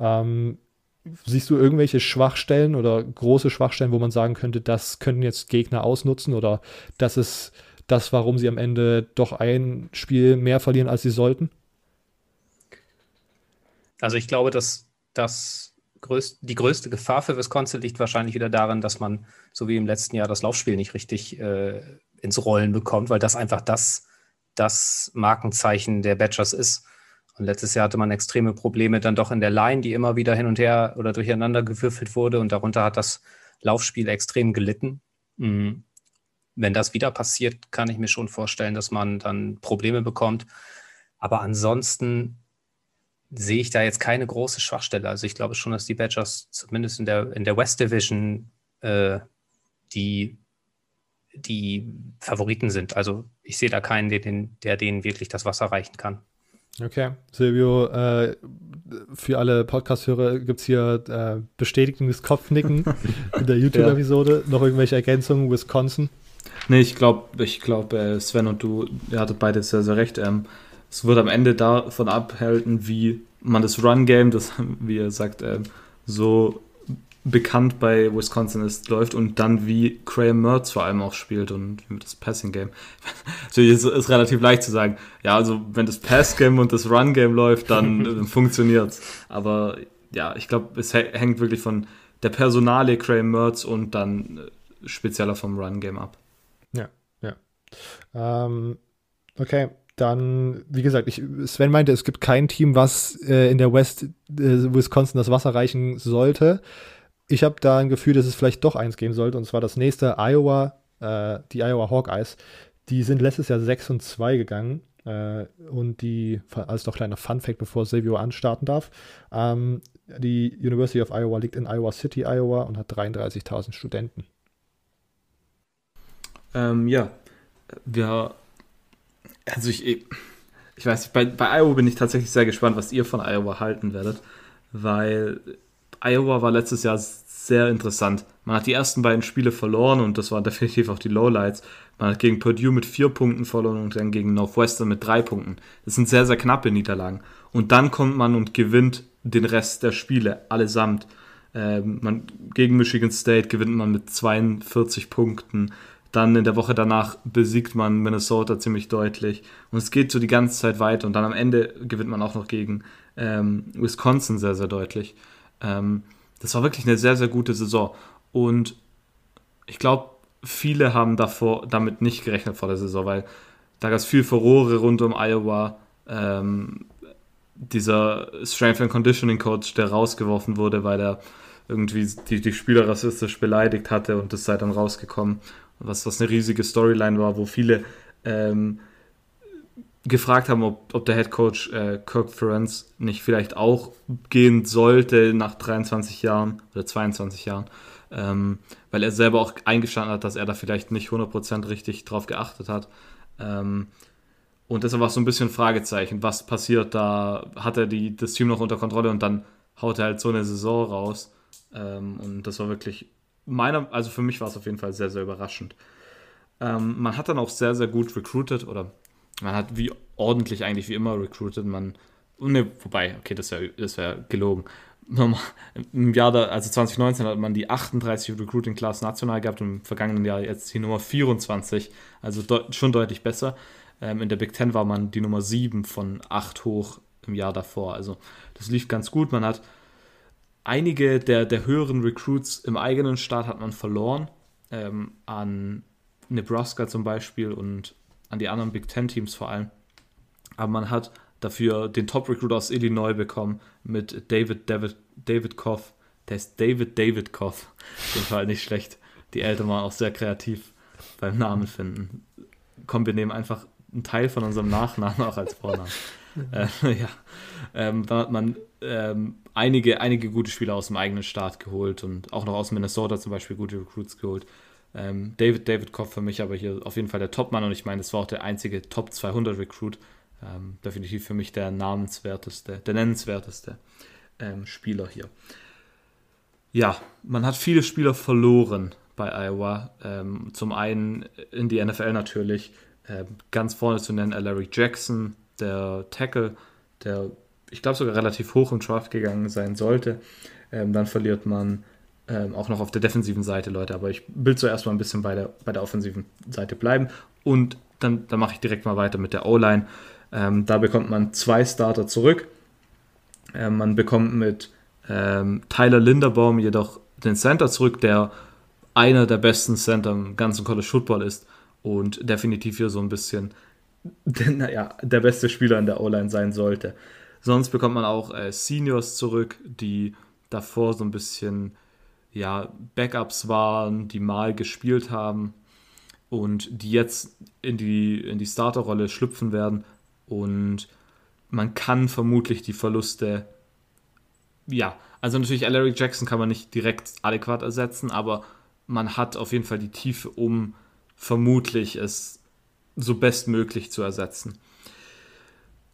Ähm, siehst du irgendwelche Schwachstellen oder große Schwachstellen, wo man sagen könnte, das könnten jetzt Gegner ausnutzen oder das ist das, warum sie am Ende doch ein Spiel mehr verlieren, als sie sollten? Also ich glaube, dass das größt, die größte Gefahr für Wisconsin liegt wahrscheinlich wieder darin, dass man, so wie im letzten Jahr, das Laufspiel nicht richtig äh, ins Rollen bekommt, weil das einfach das, das Markenzeichen der Badgers ist. Und letztes Jahr hatte man extreme Probleme dann doch in der Line, die immer wieder hin und her oder durcheinander gewürfelt wurde. Und darunter hat das Laufspiel extrem gelitten. Mhm. Wenn das wieder passiert, kann ich mir schon vorstellen, dass man dann Probleme bekommt. Aber ansonsten sehe ich da jetzt keine große Schwachstelle. Also ich glaube schon, dass die Badgers zumindest in der, in der West Division äh, die die Favoriten sind. Also ich sehe da keinen, der, den, der denen wirklich das Wasser reichen kann. Okay, Silvio, äh, für alle Podcast-Hörer gibt es hier äh, bestätigendes Kopfnicken in der YouTube-Episode. Ja. Noch irgendwelche Ergänzungen? Wisconsin? Nee, ich glaube, ich glaub, äh, Sven und du, ihr hattet beide sehr, sehr recht. Ähm, es wird am Ende davon abhalten, wie man das Run-Game, das, wie ihr sagt, ähm, so bekannt bei Wisconsin ist, läuft und dann wie Graham Mertz vor allem auch spielt und das Passing Game. Also ist, ist relativ leicht zu sagen, ja, also wenn das Pass Game und das Run Game läuft, dann funktioniert's. Aber ja, ich glaube, es hängt wirklich von der Personale Graham Mertz und dann äh, spezieller vom Run Game ab. Ja, ja. Ähm, okay, dann, wie gesagt, ich, Sven meinte, es gibt kein Team, was äh, in der West äh, Wisconsin das Wasser reichen sollte ich habe da ein Gefühl, dass es vielleicht doch eins geben sollte, und zwar das nächste Iowa, äh, die Iowa Hawkeyes. Die sind letztes Jahr 6 und 2 gegangen. Äh, und die, als noch kleiner Fun-Fact, bevor Silvio anstarten darf, ähm, die University of Iowa liegt in Iowa City, Iowa und hat 33.000 Studenten. Ähm, ja, wir, also ich, ich weiß nicht, bei, bei Iowa bin ich tatsächlich sehr gespannt, was ihr von Iowa halten werdet. weil Iowa war letztes Jahr sehr interessant. Man hat die ersten beiden Spiele verloren und das waren definitiv auch die Lowlights. Man hat gegen Purdue mit vier Punkten verloren und dann gegen Northwestern mit drei Punkten. Das sind sehr, sehr knappe Niederlagen. Und dann kommt man und gewinnt den Rest der Spiele allesamt. Ähm, man, gegen Michigan State gewinnt man mit 42 Punkten. Dann in der Woche danach besiegt man Minnesota ziemlich deutlich. Und es geht so die ganze Zeit weiter. Und dann am Ende gewinnt man auch noch gegen ähm, Wisconsin sehr, sehr deutlich. Ähm, das war wirklich eine sehr, sehr gute Saison. Und ich glaube, viele haben davor damit nicht gerechnet vor der Saison, weil da gab es viel Furore rund um Iowa. Ähm, dieser Strength and Conditioning Coach, der rausgeworfen wurde, weil er irgendwie die, die Spieler rassistisch beleidigt hatte und das sei dann rausgekommen. Was, was eine riesige Storyline war, wo viele ähm, gefragt haben, ob, ob der Head Coach äh, Kirk Ferenc nicht vielleicht auch gehen sollte nach 23 Jahren oder 22 Jahren, ähm, weil er selber auch eingestanden hat, dass er da vielleicht nicht 100% richtig drauf geachtet hat. Ähm, und deshalb war es so ein bisschen Fragezeichen, was passiert da, hat er die, das Team noch unter Kontrolle und dann haut er halt so eine Saison raus. Ähm, und das war wirklich meiner, also für mich war es auf jeden Fall sehr, sehr überraschend. Ähm, man hat dann auch sehr, sehr gut recruited oder man hat wie ordentlich eigentlich wie immer recruited. Man, ne, wobei, okay, das wäre das wär gelogen. Im Jahr, da, also 2019 hat man die 38 Recruiting Class national gehabt und im vergangenen Jahr jetzt die Nummer 24, also deut schon deutlich besser. Ähm, in der Big Ten war man die Nummer 7 von 8 hoch im Jahr davor. Also das lief ganz gut. Man hat einige der, der höheren Recruits im eigenen Staat hat man verloren. Ähm, an Nebraska zum Beispiel und an die anderen Big Ten Teams vor allem. Aber man hat dafür den Top-Recruit aus Illinois bekommen mit David David, David Koff. Der ist David David Koff. Auf jeden Fall nicht schlecht. Die Eltern waren auch sehr kreativ beim Namen finden. Komm, wir nehmen einfach einen Teil von unserem Nachnamen auch als Vornamen. äh, ja. Ähm, dann hat man ähm, einige, einige gute Spieler aus dem eigenen Staat geholt und auch noch aus Minnesota zum Beispiel gute Recruits geholt. Ähm, David, David Kopp für mich aber hier auf jeden Fall der Topmann und ich meine, es war auch der einzige Top 200 Recruit. Ähm, definitiv für mich der namenswerteste, der nennenswerteste ähm, Spieler hier. Ja, man hat viele Spieler verloren bei Iowa. Ähm, zum einen in die NFL natürlich. Ähm, ganz vorne zu nennen Larry Jackson, der Tackle, der ich glaube sogar relativ hoch im Draft gegangen sein sollte. Ähm, dann verliert man ähm, auch noch auf der defensiven Seite Leute, aber ich will zuerst mal ein bisschen bei der, bei der offensiven Seite bleiben und dann, dann mache ich direkt mal weiter mit der O-Line. Ähm, da bekommt man zwei Starter zurück. Ähm, man bekommt mit ähm, Tyler Linderbaum jedoch den Center zurück, der einer der besten Center im ganzen College Football ist und definitiv hier so ein bisschen naja, der beste Spieler in der O-Line sein sollte. Sonst bekommt man auch äh, Seniors zurück, die davor so ein bisschen ja, Backups waren, die mal gespielt haben und die jetzt in die, in die Starterrolle schlüpfen werden. Und man kann vermutlich die Verluste, ja, also natürlich Larry Jackson kann man nicht direkt adäquat ersetzen, aber man hat auf jeden Fall die Tiefe, um vermutlich es so bestmöglich zu ersetzen.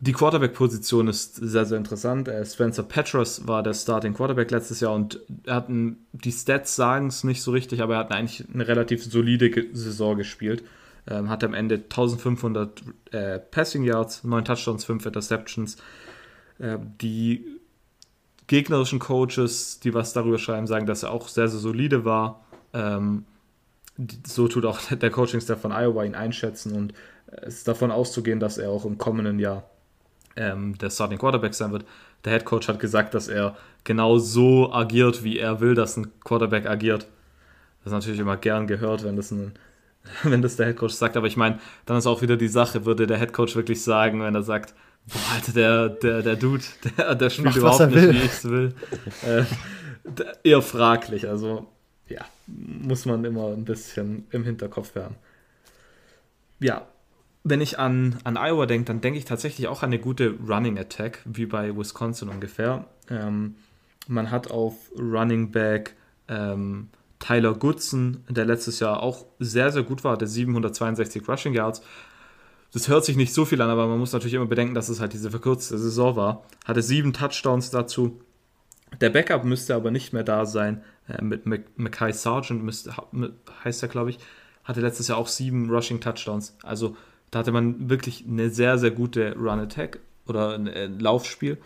Die Quarterback-Position ist sehr, sehr interessant. Äh, Spencer Petros war der Starting Quarterback letztes Jahr und er hat ein, die Stats sagen es nicht so richtig, aber er hat eigentlich eine relativ solide Saison gespielt. Ähm, hat am Ende 1500 äh, Passing Yards, 9 Touchdowns, 5 Interceptions. Äh, die gegnerischen Coaches, die was darüber schreiben, sagen, dass er auch sehr, sehr solide war. Ähm, so tut auch der Coaching-Staff von Iowa ihn einschätzen und es ist davon auszugehen, dass er auch im kommenden Jahr ähm, der Starting Quarterback sein wird. Der Head Coach hat gesagt, dass er genau so agiert, wie er will, dass ein Quarterback agiert. Das ist natürlich immer gern gehört, wenn das, ein, wenn das der Head Coach sagt. Aber ich meine, dann ist auch wieder die Sache, würde der Head Coach wirklich sagen, wenn er sagt, boah, Alter, der, der, der Dude, der, der spielt Macht, überhaupt nicht, will. wie ich es will. äh, eher fraglich. Also, ja, muss man immer ein bisschen im Hinterkopf haben. Ja, wenn ich an, an Iowa denke, dann denke ich tatsächlich auch an eine gute Running Attack, wie bei Wisconsin ungefähr. Ähm, man hat auf Running Back ähm, Tyler Goodson, der letztes Jahr auch sehr, sehr gut war, der 762 Rushing Yards. Das hört sich nicht so viel an, aber man muss natürlich immer bedenken, dass es halt diese verkürzte Saison war. Hatte sieben Touchdowns dazu. Der Backup müsste aber nicht mehr da sein. Äh, mit Mackay Sargent müsste, heißt er, glaube ich, hatte letztes Jahr auch sieben Rushing Touchdowns. Also da hatte man wirklich eine sehr, sehr gute Run-Attack oder ein äh, Laufspiel.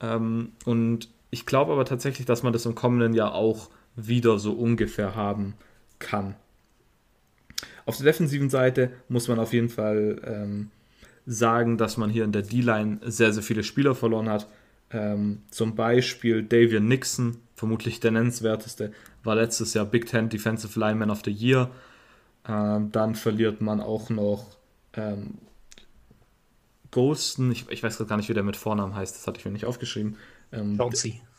Ähm, und ich glaube aber tatsächlich, dass man das im kommenden Jahr auch wieder so ungefähr haben kann. Auf der defensiven Seite muss man auf jeden Fall ähm, sagen, dass man hier in der D-Line sehr, sehr viele Spieler verloren hat. Ähm, zum Beispiel Davian Nixon, vermutlich der nennenswerteste, war letztes Jahr Big Ten Defensive Lineman of the Year. Ähm, dann verliert man auch noch ähm, Golston, ich, ich weiß gar nicht, wie der mit Vornamen heißt, das hatte ich mir nicht aufgeschrieben. Ähm,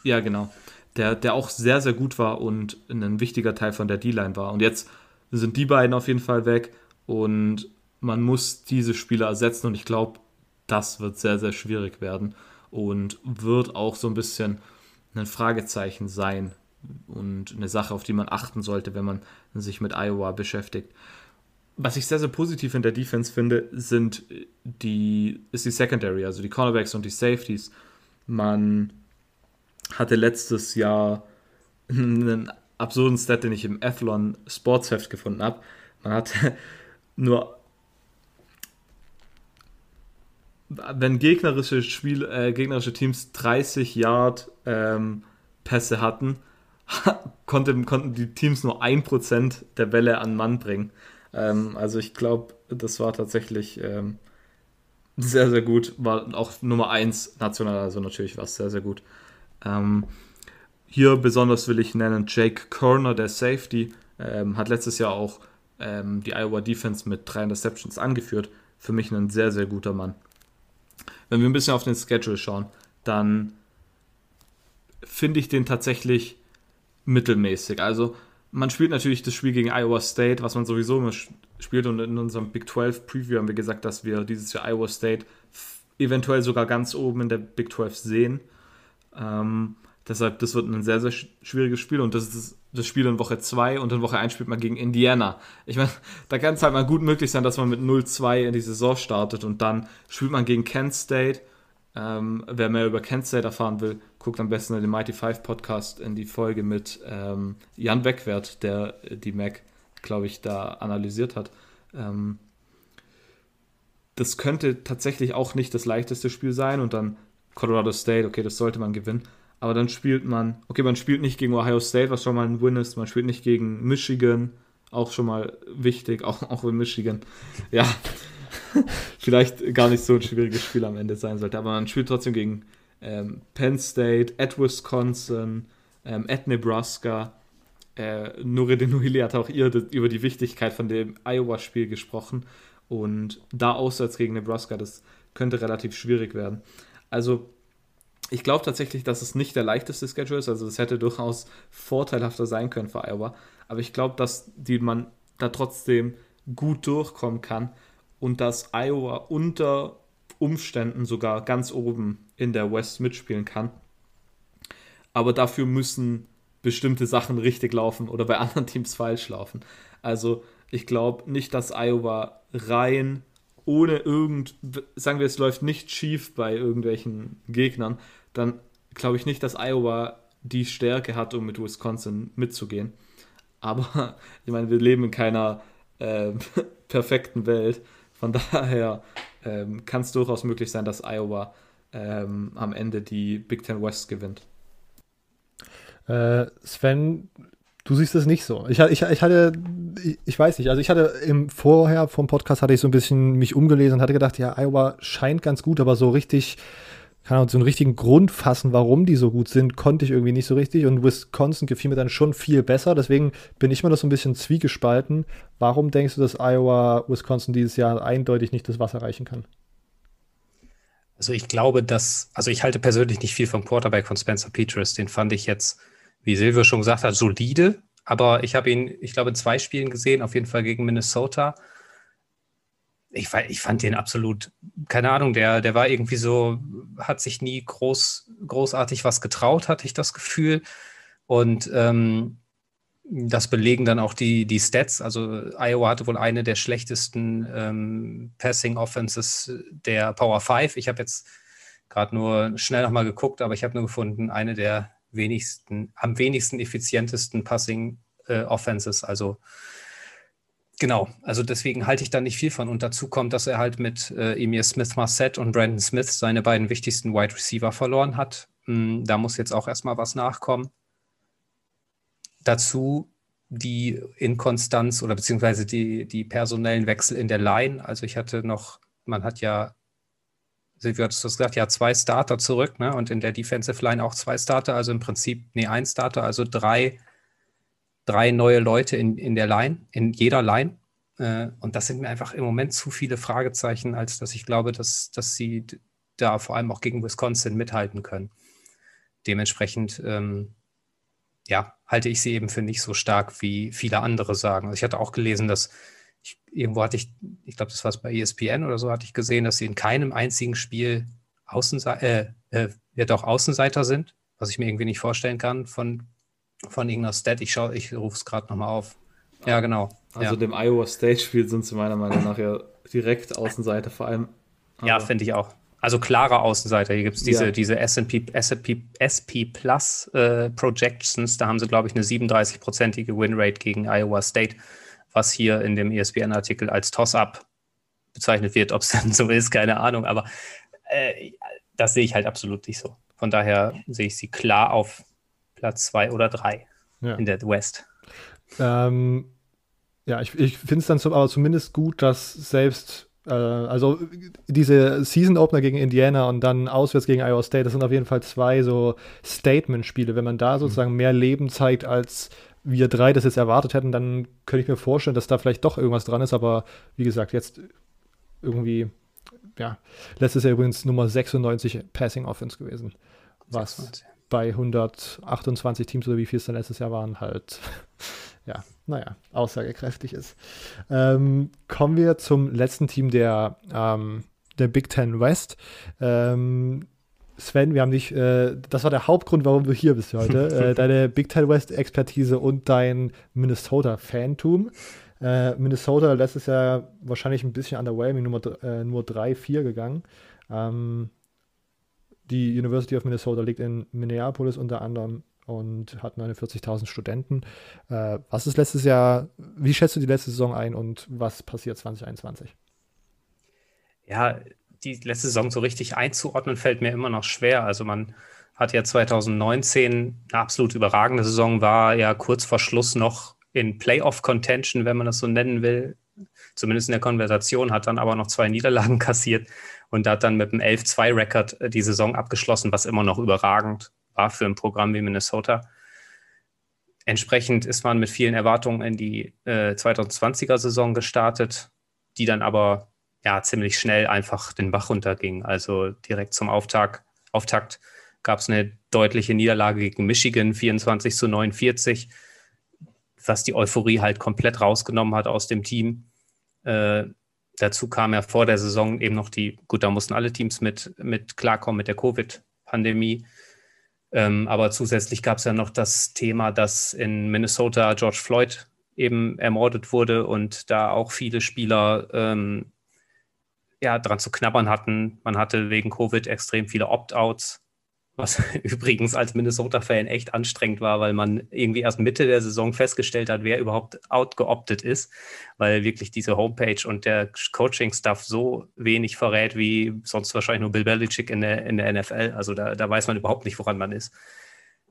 Ja, genau. Der, der auch sehr, sehr gut war und ein wichtiger Teil von der D-Line war. Und jetzt sind die beiden auf jeden Fall weg und man muss diese Spieler ersetzen und ich glaube, das wird sehr, sehr schwierig werden und wird auch so ein bisschen ein Fragezeichen sein und eine Sache, auf die man achten sollte, wenn man sich mit Iowa beschäftigt. Was ich sehr, sehr positiv in der Defense finde, sind die, ist die Secondary, also die Cornerbacks und die Safeties. Man hatte letztes Jahr einen absurden Stat, den ich im Athlon Sportsheft gefunden habe. Man hatte nur wenn gegnerische Spiel, äh, gegnerische Teams 30 Yard ähm, Pässe hatten, konnte, konnten die Teams nur 1% der Bälle an Mann bringen. Ähm, also ich glaube, das war tatsächlich ähm, sehr, sehr gut. War auch Nummer 1 national, also natürlich war es sehr, sehr gut. Ähm, hier besonders will ich nennen Jake Körner, der Safety, ähm, hat letztes Jahr auch ähm, die Iowa Defense mit drei Interceptions angeführt. Für mich ein sehr, sehr guter Mann. Wenn wir ein bisschen auf den Schedule schauen, dann finde ich den tatsächlich mittelmäßig. Also man spielt natürlich das Spiel gegen Iowa State, was man sowieso immer spielt. Und in unserem Big 12 Preview haben wir gesagt, dass wir dieses Jahr Iowa State eventuell sogar ganz oben in der Big 12 sehen. Ähm, deshalb, das wird ein sehr, sehr schwieriges Spiel und das ist das Spiel in Woche 2 und in Woche 1 spielt man gegen Indiana. Ich meine, da kann es halt mal gut möglich sein, dass man mit 0-2 in die Saison startet und dann spielt man gegen Kent State. Ähm, wer mehr über Kent State erfahren will, guckt am besten in den Mighty Five Podcast in die Folge mit ähm, Jan Beckwert, der die Mac, glaube ich, da analysiert hat. Ähm, das könnte tatsächlich auch nicht das leichteste Spiel sein und dann Colorado State, okay, das sollte man gewinnen. Aber dann spielt man, okay, man spielt nicht gegen Ohio State, was schon mal ein Win ist, man spielt nicht gegen Michigan, auch schon mal wichtig, auch, auch in Michigan. Ja, vielleicht gar nicht so ein schwieriges Spiel am Ende sein sollte, aber man spielt trotzdem gegen ähm, Penn State, at Wisconsin, ähm, at Nebraska. Äh, Nureddin Nuhili hat auch ihr über die Wichtigkeit von dem Iowa-Spiel gesprochen und da auswärts gegen Nebraska, das könnte relativ schwierig werden. Also ich glaube tatsächlich, dass es nicht der leichteste Schedule ist. Also es hätte durchaus vorteilhafter sein können für Iowa. Aber ich glaube, dass die man da trotzdem gut durchkommen kann und dass Iowa unter Umständen sogar ganz oben in der West mitspielen kann. Aber dafür müssen bestimmte Sachen richtig laufen oder bei anderen Teams falsch laufen. Also ich glaube nicht, dass Iowa rein ohne irgend, sagen wir, es läuft nicht schief bei irgendwelchen Gegnern, dann glaube ich nicht, dass Iowa die Stärke hat, um mit Wisconsin mitzugehen. Aber ich meine, wir leben in keiner äh, perfekten Welt. Von daher ähm, kann es durchaus möglich sein, dass Iowa ähm, am Ende die Big Ten West gewinnt. Äh, Sven, du siehst es nicht so. Ich, ich, ich hatte, ich, ich, weiß nicht, also ich hatte im Vorher vom Podcast hatte ich so ein bisschen mich umgelesen und hatte gedacht, ja, Iowa scheint ganz gut, aber so richtig kann auch so einen richtigen Grund fassen, warum die so gut sind, konnte ich irgendwie nicht so richtig. Und Wisconsin gefiel mir dann schon viel besser. Deswegen bin ich mal das so ein bisschen zwiegespalten. Warum denkst du, dass Iowa Wisconsin dieses Jahr eindeutig nicht das Wasser reichen kann? Also ich glaube, dass, also ich halte persönlich nicht viel vom Quarterback von Spencer Petras. Den fand ich jetzt, wie Silvio schon gesagt hat, solide. Aber ich habe ihn, ich glaube, in zwei Spielen gesehen, auf jeden Fall gegen Minnesota ich, ich fand den absolut, keine Ahnung, der, der war irgendwie so, hat sich nie groß, großartig was getraut, hatte ich das Gefühl. Und ähm, das belegen dann auch die, die Stats. Also Iowa hatte wohl eine der schlechtesten ähm, Passing Offenses der Power 5. Ich habe jetzt gerade nur schnell nochmal geguckt, aber ich habe nur gefunden, eine der wenigsten, am wenigsten effizientesten Passing äh, Offenses. Also genau, also deswegen halte ich da nicht viel von. Und dazu kommt, dass er halt mit äh, Emir Smith Marset und Brandon Smith seine beiden wichtigsten Wide Receiver verloren hat. Hm, da muss jetzt auch erstmal was nachkommen. Dazu die Inkonstanz oder beziehungsweise die, die personellen Wechsel in der Line. Also ich hatte noch, man hat ja, hattest du das gesagt, ja, zwei Starter zurück, ne? Und in der Defensive Line auch zwei Starter, also im Prinzip, nee, ein Starter, also drei, drei neue Leute in, in der Line, in jeder Line. Äh, und das sind mir einfach im Moment zu viele Fragezeichen, als dass ich glaube, dass, dass sie da vor allem auch gegen Wisconsin mithalten können. Dementsprechend ähm, ja, halte ich sie eben für nicht so stark, wie viele andere sagen. Also ich hatte auch gelesen, dass ich, irgendwo hatte ich, ich glaube, das war es bei ESPN oder so, hatte ich gesehen, dass sie in keinem einzigen Spiel Außenseiter, äh, äh, ja doch Außenseiter sind, was ich mir irgendwie nicht vorstellen kann von, von irgendeiner Stat. Ich schaue, ich rufe es gerade nochmal auf. Ja, genau. Also ja. dem Iowa State-Spiel sind sie meiner Meinung nach ja direkt Außenseiter, vor allem. Ja, finde ich auch. Also klare Außenseiter. Hier gibt es diese, ja. diese SP, SP, SP Plus äh, Projections. Da haben sie, glaube ich, eine 37-prozentige Winrate gegen Iowa State, was hier in dem ESPN-Artikel als Toss-Up bezeichnet wird. Ob es dann so ist, keine Ahnung. Aber äh, das sehe ich halt absolut nicht so. Von daher sehe ich sie klar auf Platz zwei oder drei ja. in der West. Ähm, ja, ich, ich finde es dann so, aber zumindest gut, dass selbst äh, also diese Season Opener gegen Indiana und dann auswärts gegen Iowa State, das sind auf jeden Fall zwei so Statement-Spiele. Wenn man da mhm. sozusagen mehr Leben zeigt, als wir drei das jetzt erwartet hätten, dann könnte ich mir vorstellen, dass da vielleicht doch irgendwas dran ist. Aber wie gesagt, jetzt irgendwie, ja, letztes Jahr übrigens Nummer 96 Passing Offense gewesen. Was 96. bei 128 Teams oder wie viel es dann letztes Jahr waren, halt ja, naja, aussagekräftig ist. Ähm, kommen wir zum letzten Team der, ähm, der Big Ten West. Ähm, Sven, wir haben dich, äh, das war der Hauptgrund, warum du hier bist heute. äh, deine Big Ten West Expertise und dein Minnesota-Fantum. Äh, Minnesota letztes Jahr wahrscheinlich ein bisschen underwhelming, äh, nur 3-4 gegangen. Ähm, die University of Minnesota liegt in Minneapolis unter anderem und hat 49.000 Studenten. Äh, was ist letztes Jahr, wie schätzt du die letzte Saison ein und was passiert 2021? Ja, die letzte Saison so richtig einzuordnen fällt mir immer noch schwer. Also man hat ja 2019 eine absolut überragende Saison, war ja kurz vor Schluss noch in Playoff-Contention, wenn man das so nennen will. Zumindest in der Konversation, hat dann aber noch zwei Niederlagen kassiert und hat dann mit einem 11-2-Rekord äh, die Saison abgeschlossen, was immer noch überragend war für ein Programm wie Minnesota. Entsprechend ist man mit vielen Erwartungen in die äh, 2020er-Saison gestartet, die dann aber ja ziemlich schnell einfach den Bach runterging. Also direkt zum Auftakt, Auftakt gab es eine deutliche Niederlage gegen Michigan, 24 zu 49, was die Euphorie halt komplett rausgenommen hat aus dem Team. Äh, dazu kam ja vor der Saison eben noch die, gut, da mussten alle Teams mit, mit klarkommen mit der Covid-Pandemie. Ähm, aber zusätzlich gab es ja noch das Thema, dass in Minnesota George Floyd eben ermordet wurde und da auch viele Spieler ähm, ja, dran zu knabbern hatten. Man hatte wegen Covid extrem viele Opt-outs was übrigens als Minnesota-Fan echt anstrengend war, weil man irgendwie erst Mitte der Saison festgestellt hat, wer überhaupt outgeoptet ist, weil wirklich diese Homepage und der Coaching-Stuff so wenig verrät, wie sonst wahrscheinlich nur Bill Belichick in der, in der NFL. Also da, da weiß man überhaupt nicht, woran man ist.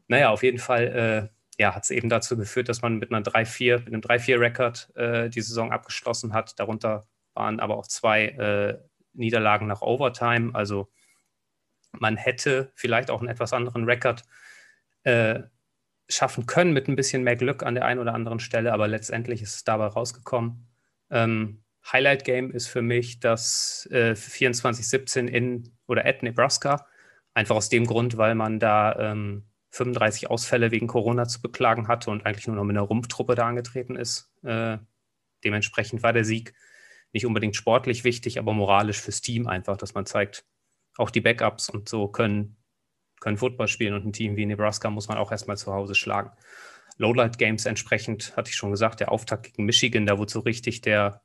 Naja, auf jeden Fall äh, ja, hat es eben dazu geführt, dass man mit einer 3-4, mit einem 3-4-Rekord äh, die Saison abgeschlossen hat. Darunter waren aber auch zwei äh, Niederlagen nach Overtime, also man hätte vielleicht auch einen etwas anderen Rekord äh, schaffen können mit ein bisschen mehr Glück an der einen oder anderen Stelle, aber letztendlich ist es dabei rausgekommen. Ähm, Highlight Game ist für mich das äh, 24-17 in oder at Nebraska. Einfach aus dem Grund, weil man da ähm, 35 Ausfälle wegen Corona zu beklagen hatte und eigentlich nur noch mit einer Rumpftruppe da angetreten ist. Äh, dementsprechend war der Sieg nicht unbedingt sportlich wichtig, aber moralisch fürs Team einfach, dass man zeigt, auch die Backups und so können, können Football spielen und ein Team wie Nebraska muss man auch erstmal zu Hause schlagen. Lowlight Games entsprechend, hatte ich schon gesagt, der Auftakt gegen Michigan, da wurde so richtig der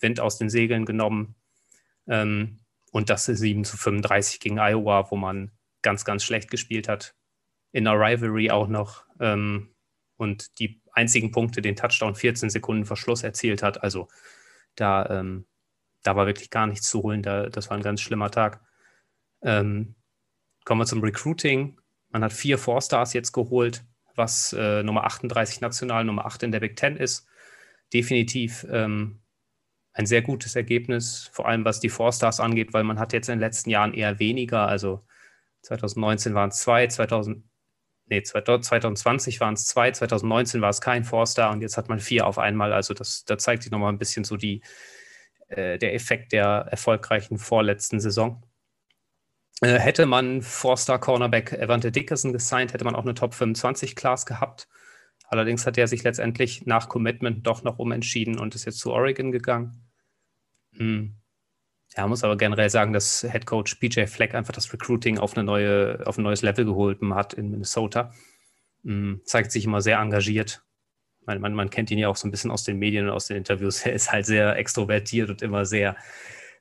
Wind aus den Segeln genommen. Ähm, und das ist 7 zu 35 gegen Iowa, wo man ganz, ganz schlecht gespielt hat. in der Rivalry auch noch ähm, und die einzigen Punkte, den Touchdown 14 Sekunden Verschluss erzielt hat. Also da, ähm, da war wirklich gar nichts zu holen. Da, das war ein ganz schlimmer Tag. Ähm, kommen wir zum Recruiting. Man hat vier Four-Stars jetzt geholt, was äh, Nummer 38 national, Nummer 8 in der Big Ten ist. Definitiv ähm, ein sehr gutes Ergebnis, vor allem was die Four-Stars angeht, weil man hat jetzt in den letzten Jahren eher weniger. Also 2019 waren es zwei, 2000, nee, 2020 waren es zwei, 2019 war es kein Four-Star und jetzt hat man vier auf einmal. Also das, da zeigt sich nochmal ein bisschen so die, äh, der Effekt der erfolgreichen vorletzten Saison. Äh, hätte man Four-Star Cornerback Evante Dickerson gesigned, hätte man auch eine Top 25 Class gehabt. Allerdings hat er sich letztendlich nach Commitment doch noch umentschieden und ist jetzt zu Oregon gegangen. Hm. Ja, muss aber generell sagen, dass Head Coach PJ Fleck einfach das Recruiting auf, eine neue, auf ein neues Level geholfen hat in Minnesota. Hm. Zeigt sich immer sehr engagiert. Man, man, man kennt ihn ja auch so ein bisschen aus den Medien und aus den Interviews. Er ist halt sehr extrovertiert und immer sehr,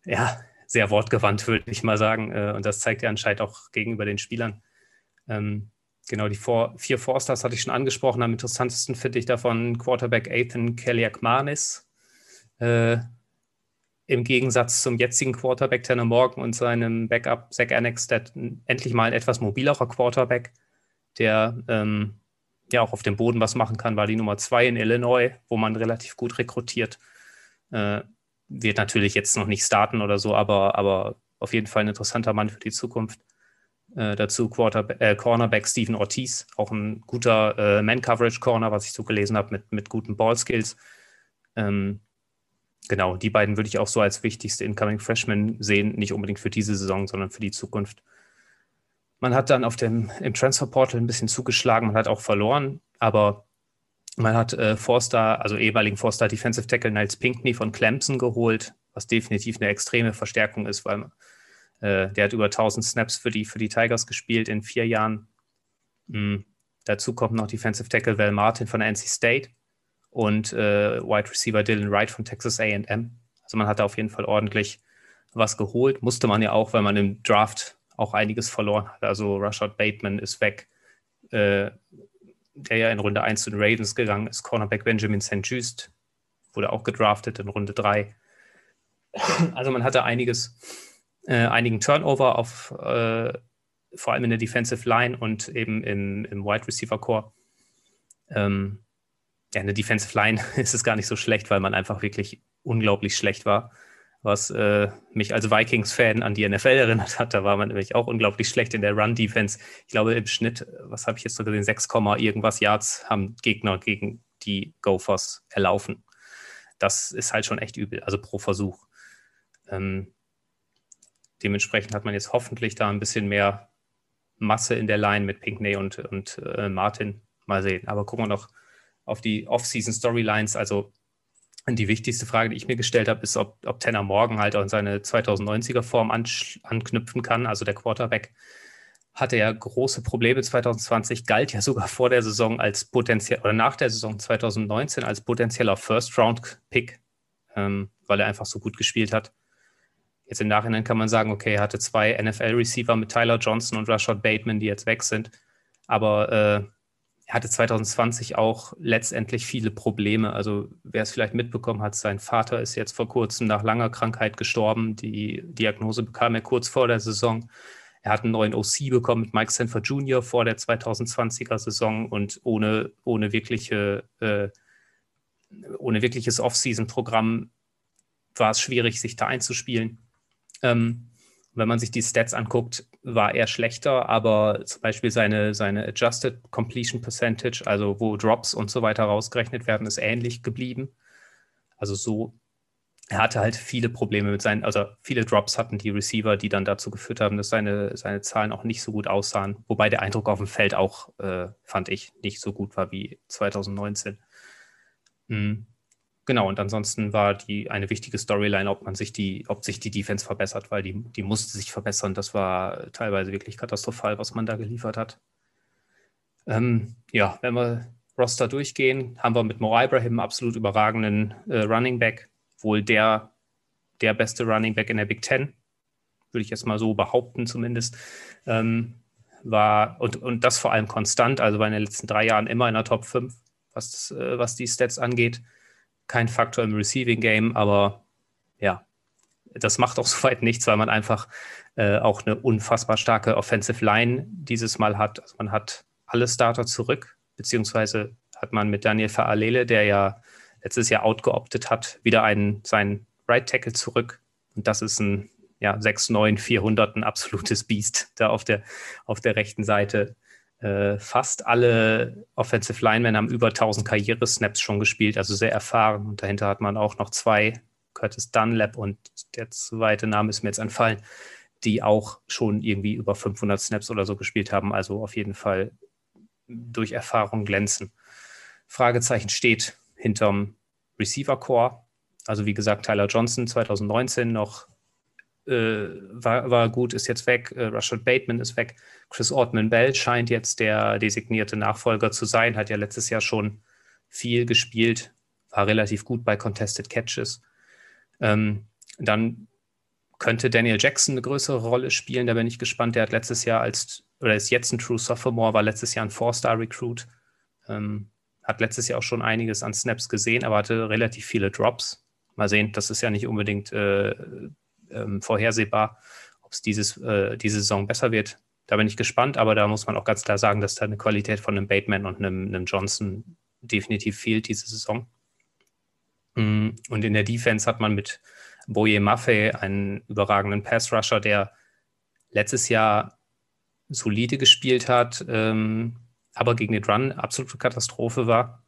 ja, sehr wortgewandt, würde ich mal sagen. Äh, und das zeigt er anscheinend auch gegenüber den Spielern. Ähm, genau, die Four, vier Forsters hatte ich schon angesprochen. Am interessantesten finde ich davon Quarterback Ethan Keliakmanis. Äh, Im Gegensatz zum jetzigen Quarterback Tanner Morgan und seinem Backup Zach Annex, der endlich mal ein etwas mobilerer Quarterback, der ähm, ja auch auf dem Boden was machen kann, war die Nummer zwei in Illinois, wo man relativ gut rekrutiert. Äh, wird natürlich jetzt noch nicht starten oder so, aber, aber auf jeden Fall ein interessanter Mann für die Zukunft. Äh, dazu Quarter, äh, Cornerback Stephen Ortiz, auch ein guter äh, Man-Coverage-Corner, was ich so gelesen habe, mit, mit guten Ball-Skills. Ähm, genau, die beiden würde ich auch so als wichtigste Incoming Freshmen sehen, nicht unbedingt für diese Saison, sondern für die Zukunft. Man hat dann auf dem, im Transfer-Portal ein bisschen zugeschlagen, man hat auch verloren, aber man hat äh, Forster, also ehemaligen Forster Defensive Tackle Niles Pinkney von Clemson geholt, was definitiv eine extreme Verstärkung ist, weil äh, der hat über 1000 Snaps für die, für die Tigers gespielt in vier Jahren. Mhm. Dazu kommt noch Defensive Tackle Val Martin von NC State und äh, Wide Receiver Dylan Wright von Texas AM. Also man hat da auf jeden Fall ordentlich was geholt. Musste man ja auch, weil man im Draft auch einiges verloren hat. Also Rashad Bateman ist weg. Äh, der ja in Runde 1 zu den Ravens gegangen ist, Cornerback Benjamin St. Just, wurde auch gedraftet in Runde 3. Also man hatte einiges, äh, einigen Turnover auf äh, vor allem in der Defensive Line und eben im, im Wide Receiver Core. Ähm, ja, in der Defensive Line ist es gar nicht so schlecht, weil man einfach wirklich unglaublich schlecht war was äh, mich als Vikings-Fan an die NFL erinnert hat. Da war man nämlich auch unglaublich schlecht in der Run-Defense. Ich glaube, im Schnitt, was habe ich jetzt so gesehen, 6, irgendwas Yards haben Gegner gegen die Gophers erlaufen. Das ist halt schon echt übel, also pro Versuch. Ähm, dementsprechend hat man jetzt hoffentlich da ein bisschen mehr Masse in der Line mit Pinkney und, und äh, Martin. Mal sehen. Aber gucken wir noch auf die Off-Season-Storylines. Also die wichtigste Frage, die ich mir gestellt habe, ist, ob, ob Tanner Morgan halt an seine 2090er Form anknüpfen kann. Also der Quarterback hatte ja große Probleme 2020, galt ja sogar vor der Saison als potenziell oder nach der Saison 2019 als potenzieller First-Round-Pick, ähm, weil er einfach so gut gespielt hat. Jetzt im Nachhinein kann man sagen, okay, er hatte zwei NFL-Receiver mit Tyler Johnson und Rashad Bateman, die jetzt weg sind. Aber äh, hatte 2020 auch letztendlich viele Probleme. Also wer es vielleicht mitbekommen hat, sein Vater ist jetzt vor kurzem nach langer Krankheit gestorben. Die Diagnose bekam er kurz vor der Saison. Er hat einen neuen OC bekommen mit Mike Sanford Jr. vor der 2020er Saison und ohne, ohne, wirkliche, äh, ohne wirkliches Off-Season-Programm war es schwierig, sich da einzuspielen. Ähm, wenn man sich die Stats anguckt, war er schlechter, aber zum Beispiel seine, seine Adjusted Completion Percentage, also wo Drops und so weiter rausgerechnet werden, ist ähnlich geblieben. Also so, er hatte halt viele Probleme mit seinen, also viele Drops hatten die Receiver, die dann dazu geführt haben, dass seine, seine Zahlen auch nicht so gut aussahen. Wobei der Eindruck auf dem Feld auch, äh, fand ich, nicht so gut war wie 2019. Mhm. Genau, und ansonsten war die eine wichtige Storyline, ob man sich die, ob sich die Defense verbessert, weil die, die musste sich verbessern. Das war teilweise wirklich katastrophal, was man da geliefert hat. Ähm, ja, wenn wir Roster durchgehen, haben wir mit Mo Ibrahim einen absolut überragenden äh, Running Back, wohl der, der beste Running Back in der Big Ten, würde ich jetzt mal so behaupten zumindest. Ähm, war und, und das vor allem konstant, also bei den letzten drei Jahren immer in der Top 5, was, äh, was die Stats angeht. Kein Faktor im Receiving Game, aber ja, das macht auch soweit nichts, weil man einfach äh, auch eine unfassbar starke Offensive Line dieses Mal hat. Also man hat alle Starter zurück, beziehungsweise hat man mit Daniel Faalele, der ja letztes Jahr outgeoptet hat, wieder einen, seinen Right Tackle zurück. Und das ist ein ja, 6'9, 400, ein absolutes Biest da auf der, auf der rechten Seite. Äh, fast alle Offensive Linemen haben über 1000 Karrieresnaps schon gespielt, also sehr erfahren. Und dahinter hat man auch noch zwei, Curtis Dunlap und der zweite Name ist mir jetzt entfallen, die auch schon irgendwie über 500 Snaps oder so gespielt haben. Also auf jeden Fall durch Erfahrung glänzen. Fragezeichen steht hinterm Receiver Core. Also wie gesagt, Tyler Johnson 2019 noch äh, war, war, gut, ist jetzt weg. Äh, Rashad Bateman ist weg. Chris Ortman Bell scheint jetzt der designierte Nachfolger zu sein. Hat ja letztes Jahr schon viel gespielt, war relativ gut bei Contested Catches. Ähm, dann könnte Daniel Jackson eine größere Rolle spielen. Da bin ich gespannt. Der hat letztes Jahr als, oder ist jetzt ein True Sophomore, war letztes Jahr ein Four-Star-Recruit. Ähm, hat letztes Jahr auch schon einiges an Snaps gesehen, aber hatte relativ viele Drops. Mal sehen, das ist ja nicht unbedingt äh, ähm, vorhersehbar, ob es äh, diese Saison besser wird. Da bin ich gespannt, aber da muss man auch ganz klar sagen, dass da eine Qualität von einem Bateman und einem, einem Johnson definitiv fehlt diese Saison. Mm, und in der Defense hat man mit Boye Maffei einen überragenden Pass-Rusher, der letztes Jahr solide gespielt hat, ähm, aber gegen den Run absolute Katastrophe war.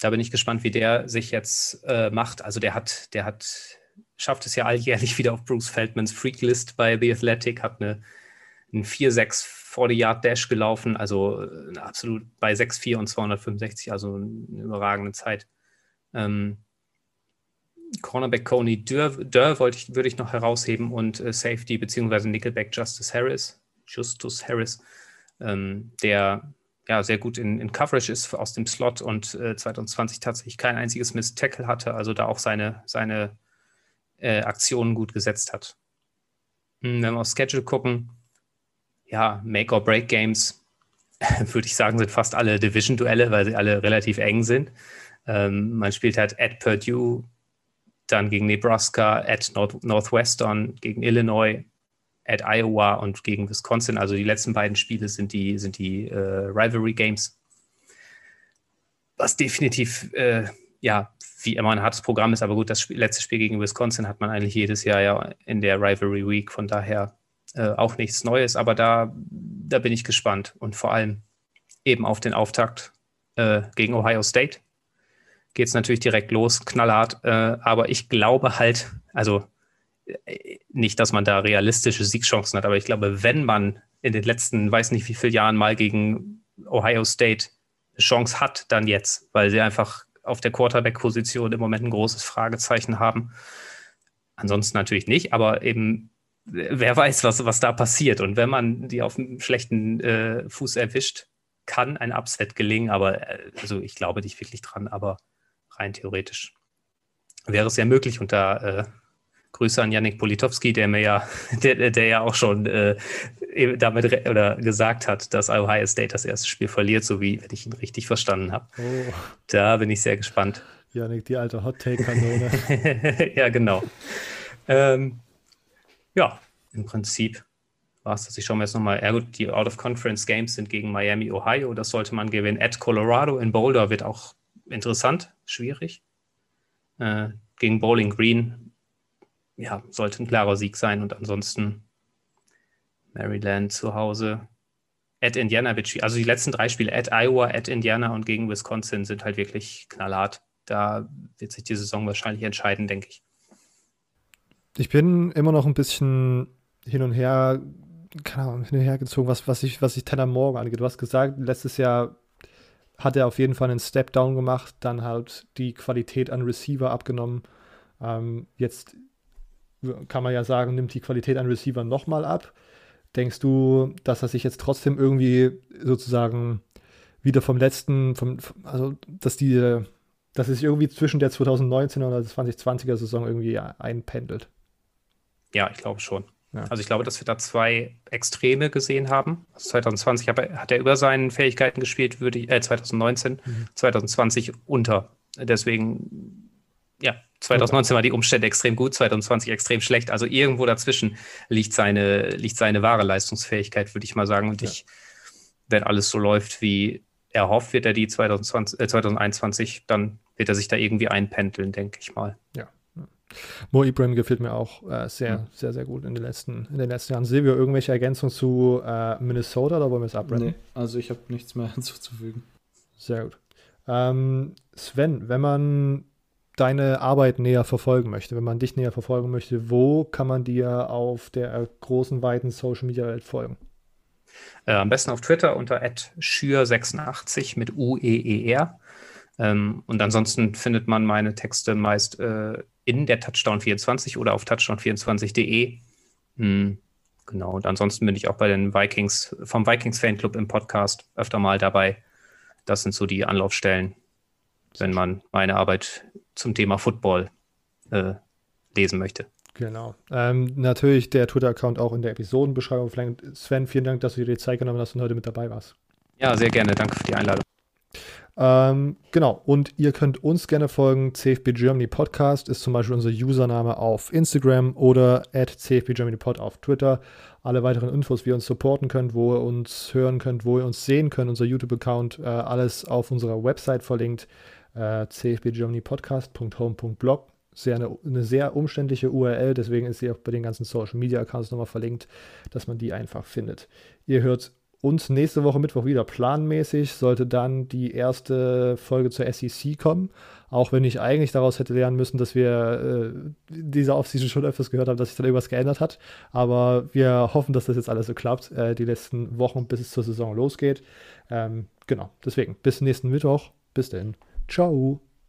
Da bin ich gespannt, wie der sich jetzt äh, macht. Also der hat, der hat schafft es ja alljährlich wieder auf Bruce Feldmans Freaklist bei The Athletic, hat eine, einen 4-6 40-Yard-Dash gelaufen, also äh, absolut bei 6-4 und 265, also eine überragende Zeit. Ähm, Cornerback Coney Dörr, Dörr wollte ich, würde ich noch herausheben und äh, Safety beziehungsweise Nickelback Justice Harris, Justus Harris, ähm, der ja sehr gut in, in, Coverage ist aus dem Slot und äh, 2020 tatsächlich kein einziges Miss Tackle hatte, also da auch seine, seine äh, Aktionen gut gesetzt hat. Hm, wenn wir aufs Schedule gucken, ja, Make-or-Break-Games, würde ich sagen, sind fast alle Division-Duelle, weil sie alle relativ eng sind. Ähm, man spielt halt at Purdue, dann gegen Nebraska, at North Northwestern, gegen Illinois, at Iowa und gegen Wisconsin. Also die letzten beiden Spiele sind die, sind die äh, Rivalry Games. Was definitiv äh, ja, wie immer ein hartes Programm ist, aber gut, das Spiel, letzte Spiel gegen Wisconsin hat man eigentlich jedes Jahr ja in der Rivalry Week, von daher äh, auch nichts Neues, aber da, da bin ich gespannt und vor allem eben auf den Auftakt äh, gegen Ohio State geht es natürlich direkt los, knallhart, äh, aber ich glaube halt, also äh, nicht, dass man da realistische Siegchancen hat, aber ich glaube, wenn man in den letzten, weiß nicht wie viele Jahren mal gegen Ohio State eine Chance hat, dann jetzt, weil sie einfach auf der Quarterback-Position im Moment ein großes Fragezeichen haben. Ansonsten natürlich nicht, aber eben wer weiß, was, was da passiert. Und wenn man die auf einem schlechten äh, Fuß erwischt, kann ein Upset gelingen. Aber äh, also ich glaube nicht wirklich dran, aber rein theoretisch wäre es ja möglich. Und da äh, Grüße an Yannick Politowski, der mir ja, der, der ja auch schon äh, damit oder gesagt hat, dass Ohio State das erste Spiel verliert, so wie wenn ich ihn richtig verstanden habe. Oh. Da bin ich sehr gespannt. Yannick, die alte Hot Take-Kanone. ja, genau. Ähm, ja, im Prinzip war es das. Ich schaue mir jetzt nochmal, ja gut, die Out-of-Conference-Games sind gegen Miami, Ohio, das sollte man gewinnen. At Colorado in Boulder wird auch interessant, schwierig. Äh, gegen Bowling Green ja, sollte ein klarer Sieg sein und ansonsten Maryland zu Hause. At Indiana wird Also die letzten drei Spiele, at Iowa, at Indiana und gegen Wisconsin, sind halt wirklich knallhart. Da wird sich die Saison wahrscheinlich entscheiden, denke ich. Ich bin immer noch ein bisschen hin und her, keine Ahnung, hin und her gezogen, was, was, ich, was ich Tanner Morgan angeht. Du hast gesagt, letztes Jahr hat er auf jeden Fall einen Step Down gemacht, dann halt die Qualität an Receiver abgenommen. Ähm, jetzt kann man ja sagen, nimmt die Qualität an Receiver nochmal ab. Denkst du, dass er sich jetzt trotzdem irgendwie sozusagen wieder vom letzten, vom, also dass die, dass es sich irgendwie zwischen der 2019 und der 2020er Saison irgendwie einpendelt? Ja, ich glaube schon. Ja. Also ich glaube, dass wir da zwei Extreme gesehen haben. Also 2020 hat er über seinen Fähigkeiten gespielt, würde ich, äh, 2019, mhm. 2020 unter. Deswegen, ja, 2019 war die Umstände extrem gut, 2020 extrem schlecht. Also irgendwo dazwischen liegt seine, liegt seine wahre Leistungsfähigkeit, würde ich mal sagen. Und ja. ich, wenn alles so läuft, wie er hofft, wird er die 2020, äh, 2021, dann wird er sich da irgendwie einpendeln, denke ich mal. Ja. Mo Ibrahim gefällt mir auch äh, sehr, mhm. sehr, sehr gut in den letzten, in den letzten Jahren. Sehen wir irgendwelche Ergänzungen zu äh, Minnesota oder wollen wir es abbrechen? Nee, also ich habe nichts mehr hinzuzufügen. Sehr gut. Ähm, Sven, wenn man deine Arbeit näher verfolgen möchte, wenn man dich näher verfolgen möchte, wo kann man dir auf der großen, weiten Social Media Welt folgen? Äh, am besten auf Twitter unter schür86 mit U-E-E-R. Ähm, und ansonsten findet man meine Texte meist äh, in der Touchdown24 oder auf touchdown24.de. Hm, genau. Und ansonsten bin ich auch bei den Vikings, vom Vikings Fanclub im Podcast öfter mal dabei. Das sind so die Anlaufstellen, wenn man meine Arbeit zum Thema Football äh, lesen möchte. Genau. Ähm, natürlich der Twitter-Account auch in der Episodenbeschreibung. Sven, vielen Dank, dass du dir die Zeit genommen hast und heute mit dabei warst. Ja, sehr gerne. Danke für die Einladung. Ähm, genau, und ihr könnt uns gerne folgen. CFB Germany Podcast ist zum Beispiel unser Username auf Instagram oder at CFB Germany Pod auf Twitter. Alle weiteren Infos, wie ihr uns supporten könnt, wo ihr uns hören könnt, wo ihr uns sehen könnt, unser YouTube-Account, äh, alles auf unserer Website verlinkt, äh, cfbgermanypodcast.home.blog. Sehr eine, eine sehr umständliche URL, deswegen ist sie auch bei den ganzen Social Media Accounts nochmal verlinkt, dass man die einfach findet. Ihr hört uns nächste Woche Mittwoch wieder planmäßig. Sollte dann die erste Folge zur SEC kommen. Auch wenn ich eigentlich daraus hätte lernen müssen, dass wir äh, diese Offseason schon öfters gehört haben, dass sich dann irgendwas geändert hat. Aber wir hoffen, dass das jetzt alles so klappt, äh, die letzten Wochen, bis es zur Saison losgeht. Ähm, genau, deswegen bis nächsten Mittwoch. Bis dann. Ciao.